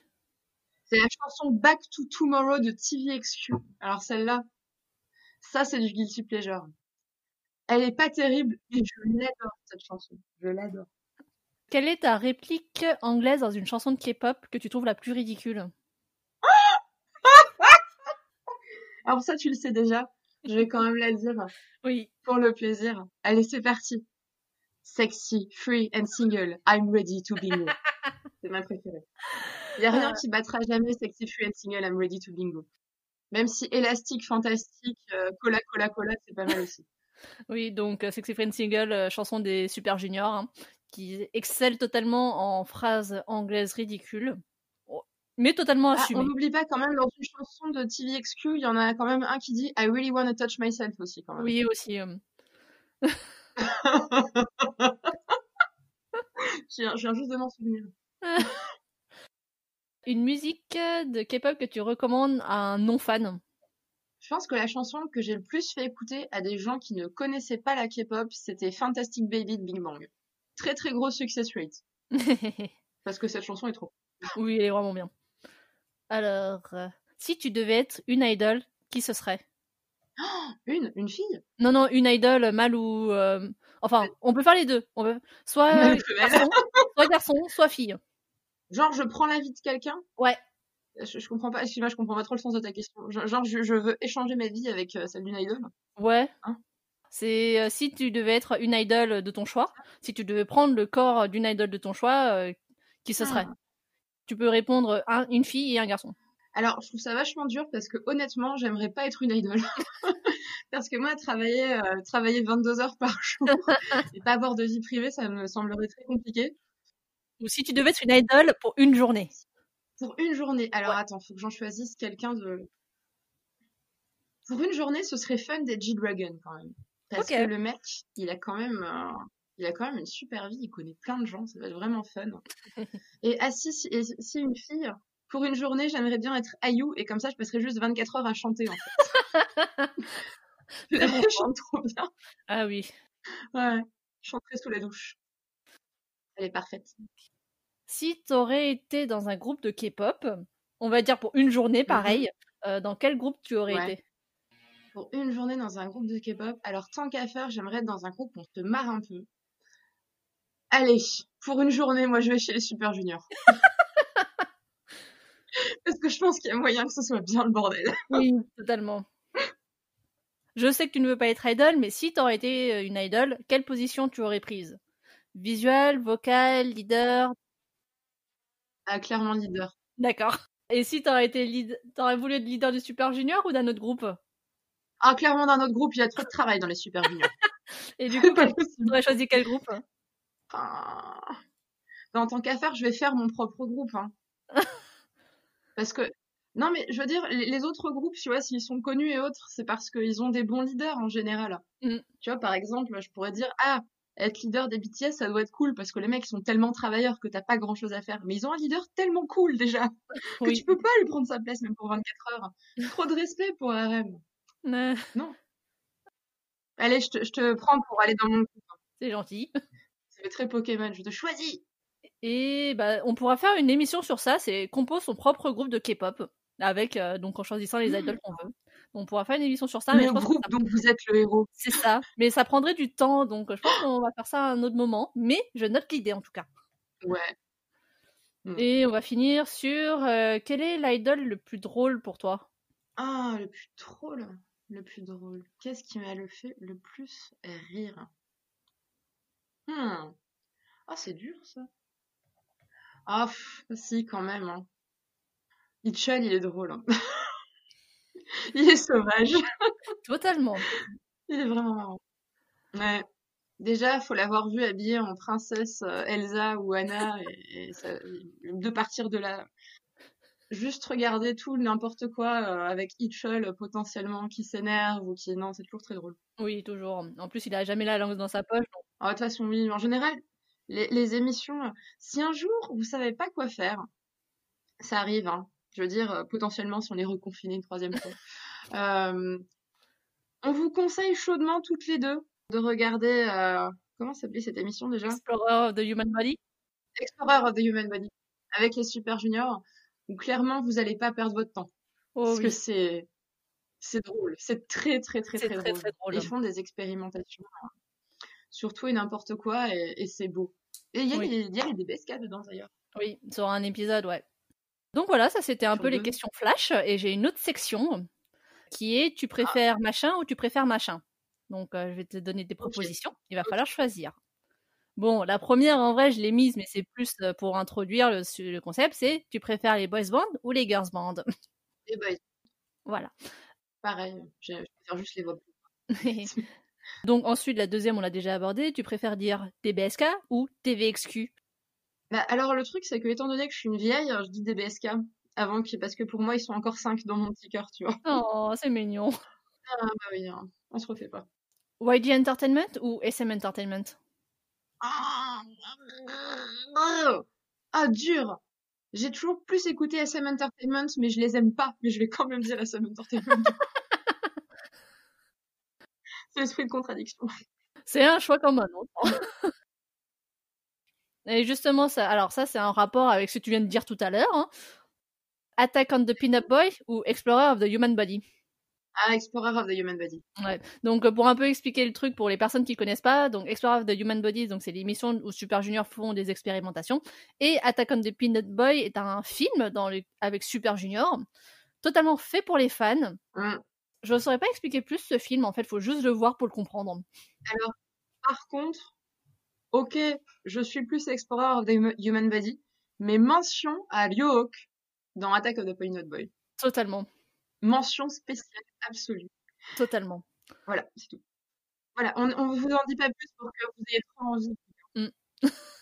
C'est la chanson Back to Tomorrow de TVXQ. Alors celle-là, ça c'est du guilty pleasure. Elle est pas terrible, mais je l'adore cette chanson. Je l'adore. Quelle est ta réplique anglaise dans une chanson de K-pop que tu trouves la plus ridicule? Alors ça tu le sais déjà. Je vais quand même la dire Oui. pour le plaisir. Allez, c'est parti. Sexy, free and single, I'm ready to bingo. c'est ma préférée. Il y a rien Ah. qui battra jamais Sexy, free and single, I'm ready to bingo. Même si élastique, fantastique, euh, cola, cola, cola, c'est pas mal aussi. Oui, donc euh, Sexy Friend Single, euh, chanson des Super Juniors, hein, qui excelle totalement en phrases anglaises ridicules, Oh, mais totalement Ah, assumées. on n'oublie pas quand même dans une chanson de TVXQ, il y en a quand même un qui dit I really wanna touch myself aussi quand même. Oui, aussi. euh. je, viens, je viens juste de m'en souvenir. Une musique de K-pop que tu recommandes à un non-fan? Je pense que la chanson que j'ai le plus fait écouter à des gens qui ne connaissaient pas la K-pop, c'était Fantastic Baby de Big Bang. Très très gros success rate. Parce que cette chanson est trop. Oui, elle est vraiment bien. Alors, euh, si tu devais être une idol, qui ce serait? Une, une fille? Non, non, une idol, mâle ou... euh, Enfin, on peut faire les deux. On peut... Soit Mâle ou femelle. garçon, soit garçon, soit fille. Genre, je prends la vie de quelqu'un? Ouais. je, je comprends pas, excuse-moi, je comprends pas trop le sens de ta question. Genre, genre, je, je veux échanger ma vie avec euh, celle d'une idol. Ouais. Hein? C'est euh, si tu devais être une idole de ton choix, si tu devais prendre le corps d'une idole de ton choix, euh, qui ce serait? Ah. Tu peux répondre un- une fille et un garçon. Alors, je trouve ça vachement dur parce que honnêtement, j'aimerais pas être une idole. parce que moi, travailler, travailler 22 heures par jour et pas avoir de vie privée, ça me semblerait très compliqué. Ou si tu devais être une idole pour une journée? Pour une journée. Alors Ouais. attends, faut que j'en choisisse quelqu'un de. Pour une journée, ce serait fun d'être G-Dragon quand même. Parce que le mec, il a quand même, euh, il a quand même une super vie. Il connaît plein de gens. Ça va être vraiment fun. et ah si, si, une fille, pour une journée, j'aimerais bien être Ayu et comme ça, je passerais juste 24 heures à chanter en fait. je chante trop bien. Ah oui. Ouais. Je chanterai sous la douche. Elle est parfaite. Si t'aurais été dans un groupe de K-pop, on va dire pour une journée, pareil, euh, dans quel groupe tu aurais. Ouais. été? Pour une journée dans un groupe de K-pop, alors tant qu'à faire, j'aimerais être dans un groupe où on se marre un peu. Allez, pour une journée, moi je vais chez les Super Juniors. Parce que je pense qu'il y a moyen que ce soit bien le bordel. Oui, totalement. Je sais que tu ne veux pas être idol, mais si t'aurais été euh, une idol, quelle position tu aurais prise? Visuel, vocal, leader Ah, clairement leader. D'accord. Et si t'aurais été lead... t'aurais voulu être leader du Super Junior ou d'un autre groupe? Ah, clairement dans notre groupe, il y a trop de travail dans les Super Juniors. Et du coup, t'aurais choisi quel groupe? Enfin, En tant qu'à faire, je vais faire mon propre groupe. Hein. Parce que, non mais je veux dire, les les autres groupes, tu vois, s'ils sont connus et autres, c'est parce qu'ils ont des bons leaders en général. Mm. Tu vois, par exemple, je pourrais dire, ah, être leader des BTS, ça doit être cool parce que les mecs sont tellement travailleurs que t'as pas grand chose à faire. Mais ils ont un leader tellement cool déjà que Oui. tu peux pas lui prendre sa place même pour 24 heures. Trop de respect pour RM. Euh, Allez, je te, je te prends pour aller dans mon groupe. C'est gentil. Fait très Pokémon, je te choisis. Et bah, on pourra faire une émission sur ça, c'est compose son propre groupe de K-pop, avec euh, donc en choisissant les idoles qu'on veut. On pourra faire une émission sur ça, mais je pense que groupe ça- dont vous êtes le héros. c'est ça. Mais ça prendrait du temps, donc je pense qu'on va faire ça à un autre moment. Mais je note l'idée en tout cas. Ouais. Et on va finir sur euh, quel est l'idol le plus drôle pour toi? Ah, le plus drôle. Le plus drôle. Qu'est-ce qui m'a le fait le plus rire? Hmm. Ah, c'est dur ça. Ah, pff, si, quand même. Hein. Hitchell, il est drôle. hein. il est sauvage. Totalement. Il est vraiment marrant. Ouais. Déjà, faut l'avoir vu habillée en princesse euh, Elsa ou Anna et, et ça- de partir de là. Juste regarder tout n'importe quoi euh, avec Hitchell euh, potentiellement qui s'énerve ou qui non, c'est toujours très drôle. Oui, toujours. En plus, il a jamais la langue dans sa poche. donc- Ah, de toute façon, oui, en général, les, les émissions, si un jour vous savez pas quoi faire, ça arrive, hein. Je veux dire, euh, potentiellement si on est reconfiné une troisième fois. Euh, on vous conseille chaudement toutes les deux de regarder, euh, comment s'appelait cette émission déjà? Explorer of the Human Body. Explorer of the Human Body avec les Super Juniors, où clairement vous allez pas perdre votre temps. Oh parce que c'est, c'est drôle. C'est très, très, très, très, très drôle. très drôle. Ils font des expérimentations euh, sur tout et n'importe quoi et, et c'est beau. Et il y a Oui. les, il y a les DBSK dedans d'ailleurs. Oui, sur un épisode, ouais. Donc voilà, ça c'était un peu les questions flash. Et j'ai une autre section qui est tu préfères machin ou tu préfères machin? Donc euh, je vais te donner des propositions. Il va falloir choisir. Bon, la première en vrai je l'ai mise, mais c'est plus euh, pour introduire le, concept. C'est tu préfères les boys bands ou les girls bands? Et bah, Voilà. pareil, je, je préfère juste les voix. Donc ensuite la deuxième on l'a déjà abordé. Tu préfères dire TBSK ou TVXQ Bah, alors le truc c'est que étant donné que je suis une vieille, je dis DBSK avant qu'ils, parce que pour moi ils sont encore 5 dans mon petit cœur, tu vois. Oh, c'est mignon. Ah bah oui, hein, on se refait pas. YG Entertainment ou SM Entertainment? Ah, ah dur. J'ai toujours plus écouté SM Entertainment, mais je les aime pas. Mais je vais quand même dire SM Entertainment. C'est l'esprit de contradiction. C'est un choix comme un autre. Et justement, ça, alors ça, c'est un rapport avec ce que tu viens de dire tout à l'heure. hein. Attack on the Peanut Boy ou Explorer of the Human Body. Ah, Explorer of the Human Body. Ouais. Donc euh, pour un peu expliquer le truc pour les personnes qui connaissent pas, donc Explorer of the Human Body, donc c'est l'émission où Super Junior font des expérimentations, et Attack on the Peanut Boy est un film dans le- avec Super Junior, totalement fait pour les fans. Hum. Je ne saurais pas expliquer plus ce film, en fait, faut juste le voir pour le comprendre. Alors, par contre, ok, je suis plus Explorer of the Hum- Human Body, Mais mention à Ryo dans Attack of the Point Boy. Totalement. Mention spéciale absolue. Totalement. Voilà, c'est tout. Voilà, on ne vous en dit pas plus pour que vous ayez trop envie. Mm.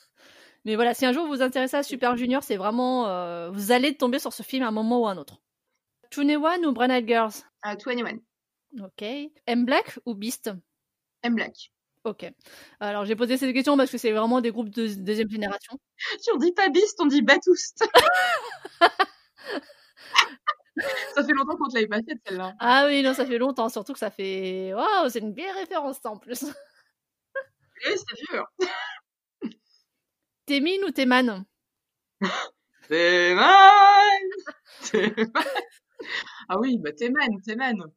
Mais voilà, si un jour vous vous intéressez à Super Junior, c'est vraiment. Euh, vous allez tomber sur ce film à un moment ou à un autre. 21 ou Brand Girls? Uh, 21. Ok. M Black ou Beast? M Black. Ok. Alors j'ai posé cette question parce que c'est vraiment des groupes de deuxième génération. si on dit pas Beast, on dit Batoost. ça fait longtemps qu'on te l'avait pas faite celle-là. Ah oui, non, ça fait longtemps, surtout que ça fait. Waouh, c'est une belle référence en plus. oui, c'est vieux. Témine ou Téman Téman Ah oui, bah Téman, Téman.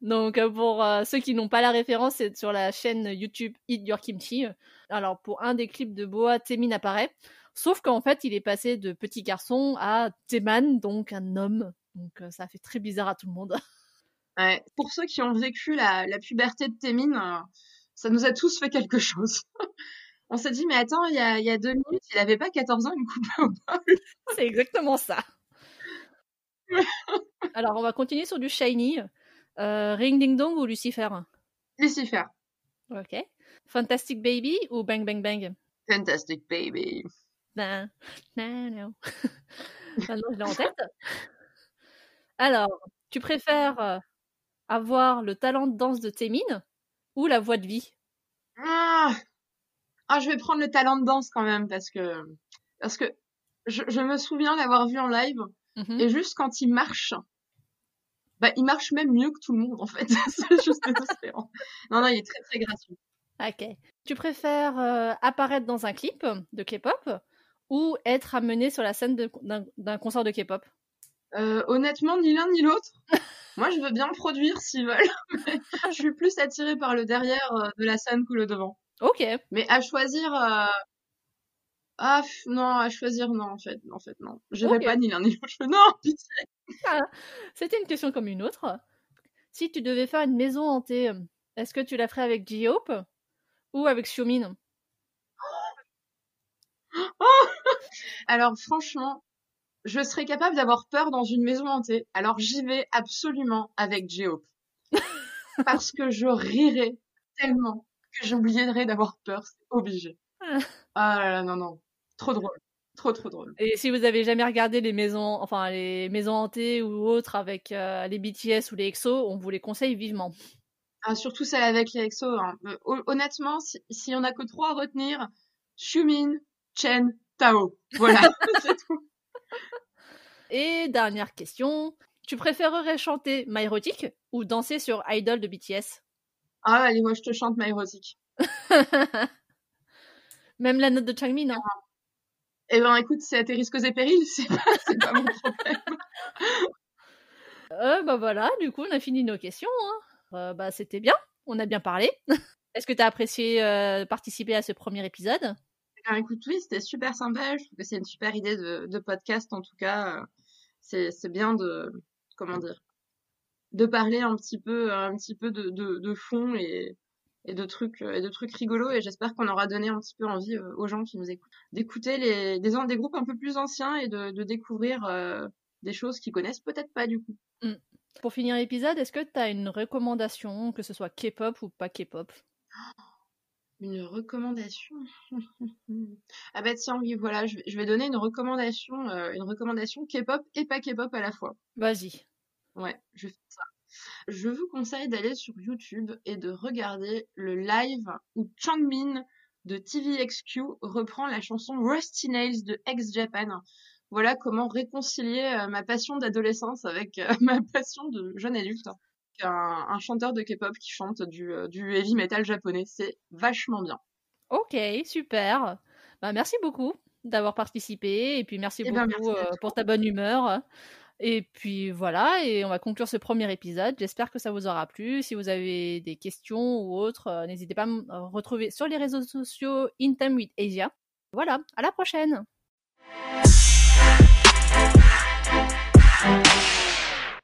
Donc euh, pour euh, ceux qui n'ont pas la référence, c'est sur la chaîne YouTube Eat Your Kimchi. Alors pour un des clips de Boa, Témine apparaît. Sauf qu'en fait, il est passé de petit garçon à Téman, donc un homme. Donc euh, ça fait très bizarre à tout le monde. Ouais. Pour ceux qui ont vécu la, la puberté de Témine, ça nous a tous fait quelque chose. on s'est dit, mais attends, il y a, y a, deux minutes, il avait pas 14 ans, une coupe au bol. C'est exactement ça. Alors, on va continuer sur du Shiny. Euh, Ring Ding Dong ou Lucifer? Lucifer. Ok. Fantastic Baby ou Bang Bang Bang? Fantastic Baby. Non, non, non. Maintenant, je l'ai en tête. Alors, tu préfères euh, avoir le talent de danse de Témine ou la voix de vie? Ah ah, je vais prendre le talent de danse quand même parce que parce que je, je me souviens l'avoir vu en live Mhm. et juste quand il marche, bah il marche même mieux que tout le monde en fait. c'est juste désespérant. Non non, il est très très gratuit. Ok. Tu préfères euh, apparaître dans un clip de K-pop ou être amené sur la scène d'un concert de K-pop? Euh, honnêtement, ni l'un ni l'autre. Moi, je veux bien le produire s'ils veulent, mais je suis plus attirée par le derrière euh, de la scène que le devant. Ok. Mais à choisir, euh, ah non, à choisir non en fait, en fait non. J'irai pas ni l'un ni l'autre. Non, pitié. C'était une question comme une autre. Si tu devais faire une maison hantée, est-ce que tu la ferais avec J-Hope ou avec Xiumin Alors franchement, je serais capable d'avoir peur dans une maison hantée. Alors j'y vais absolument avec J-Hope. Parce que je rirais tellement que j'oublierais d'avoir peur. C'est obligé. Ah. Ah là là, non, non. Trop drôle. Trop, trop drôle. Et si vous avez jamais regardé les maisons, enfin les maisons hantées ou autres avec euh, les BTS ou les EXO, on vous les conseille vivement. Ah, surtout celle avec les EXO. hein. Euh, hon- honnêtement, si, si on a que trois à retenir, Xiumin, Chen, Tao. Voilà, c'est tout. Et dernière question, tu préférerais chanter My Erotic ou danser sur Idol de BTS Ah, allez, moi je te chante ma érotique. Même la note de Changmin, hein Eh ben écoute, c'est à tes risques et périls, c'est pas, mon problème. Euh, bah voilà, du coup, on a fini nos questions. hein. Euh, bah, c'était bien, on a bien parlé. Est-ce que tu as apprécié euh, participer à ce premier épisode? Alors écoute, oui, c'était super sympa. Je trouve que c'est une super idée de, de podcast en tout cas. Euh, C'est, c'est bien de, comment dire, de parler un petit peu, un petit peu de, de, de fond et, et de trucs, et de trucs rigolos. Et j'espère qu'on aura donné un petit peu envie euh, aux gens qui nous écoutent d'écouter les, des, des groupes un peu plus anciens et de, de découvrir euh, des choses qu'ils connaissent peut-être pas du coup. Pour finir l'épisode, est-ce que tu as une recommandation, que ce soit K-pop ou pas K-pop? Une recommandation? ah bah tiens, oui, voilà, je vais, je vais donner une recommandation, euh, une recommandation K-pop et pas K-pop à la fois. Vas-y. Ouais, je fais ça. Je vous conseille d'aller sur YouTube et de regarder le live où Changmin de TVXQ reprend la chanson Rusty Nails de Ex Japan. Voilà comment réconcilier euh, ma passion d'adolescence avec euh, ma passion de jeune adulte. Un, un chanteur de K-pop qui chante du, euh, du heavy metal japonais, c'est vachement bien. Ok, super. Bah, merci beaucoup d'avoir participé et puis merci Eh ben, beaucoup merci euh, pour ta bonne humeur. Et puis voilà, et on va conclure ce premier épisode. J'espère que ça vous aura plu. Si vous avez des questions ou autres, euh, n'hésitez pas à me retrouver sur les réseaux sociaux In Time with Asia. Voilà, à la prochaine!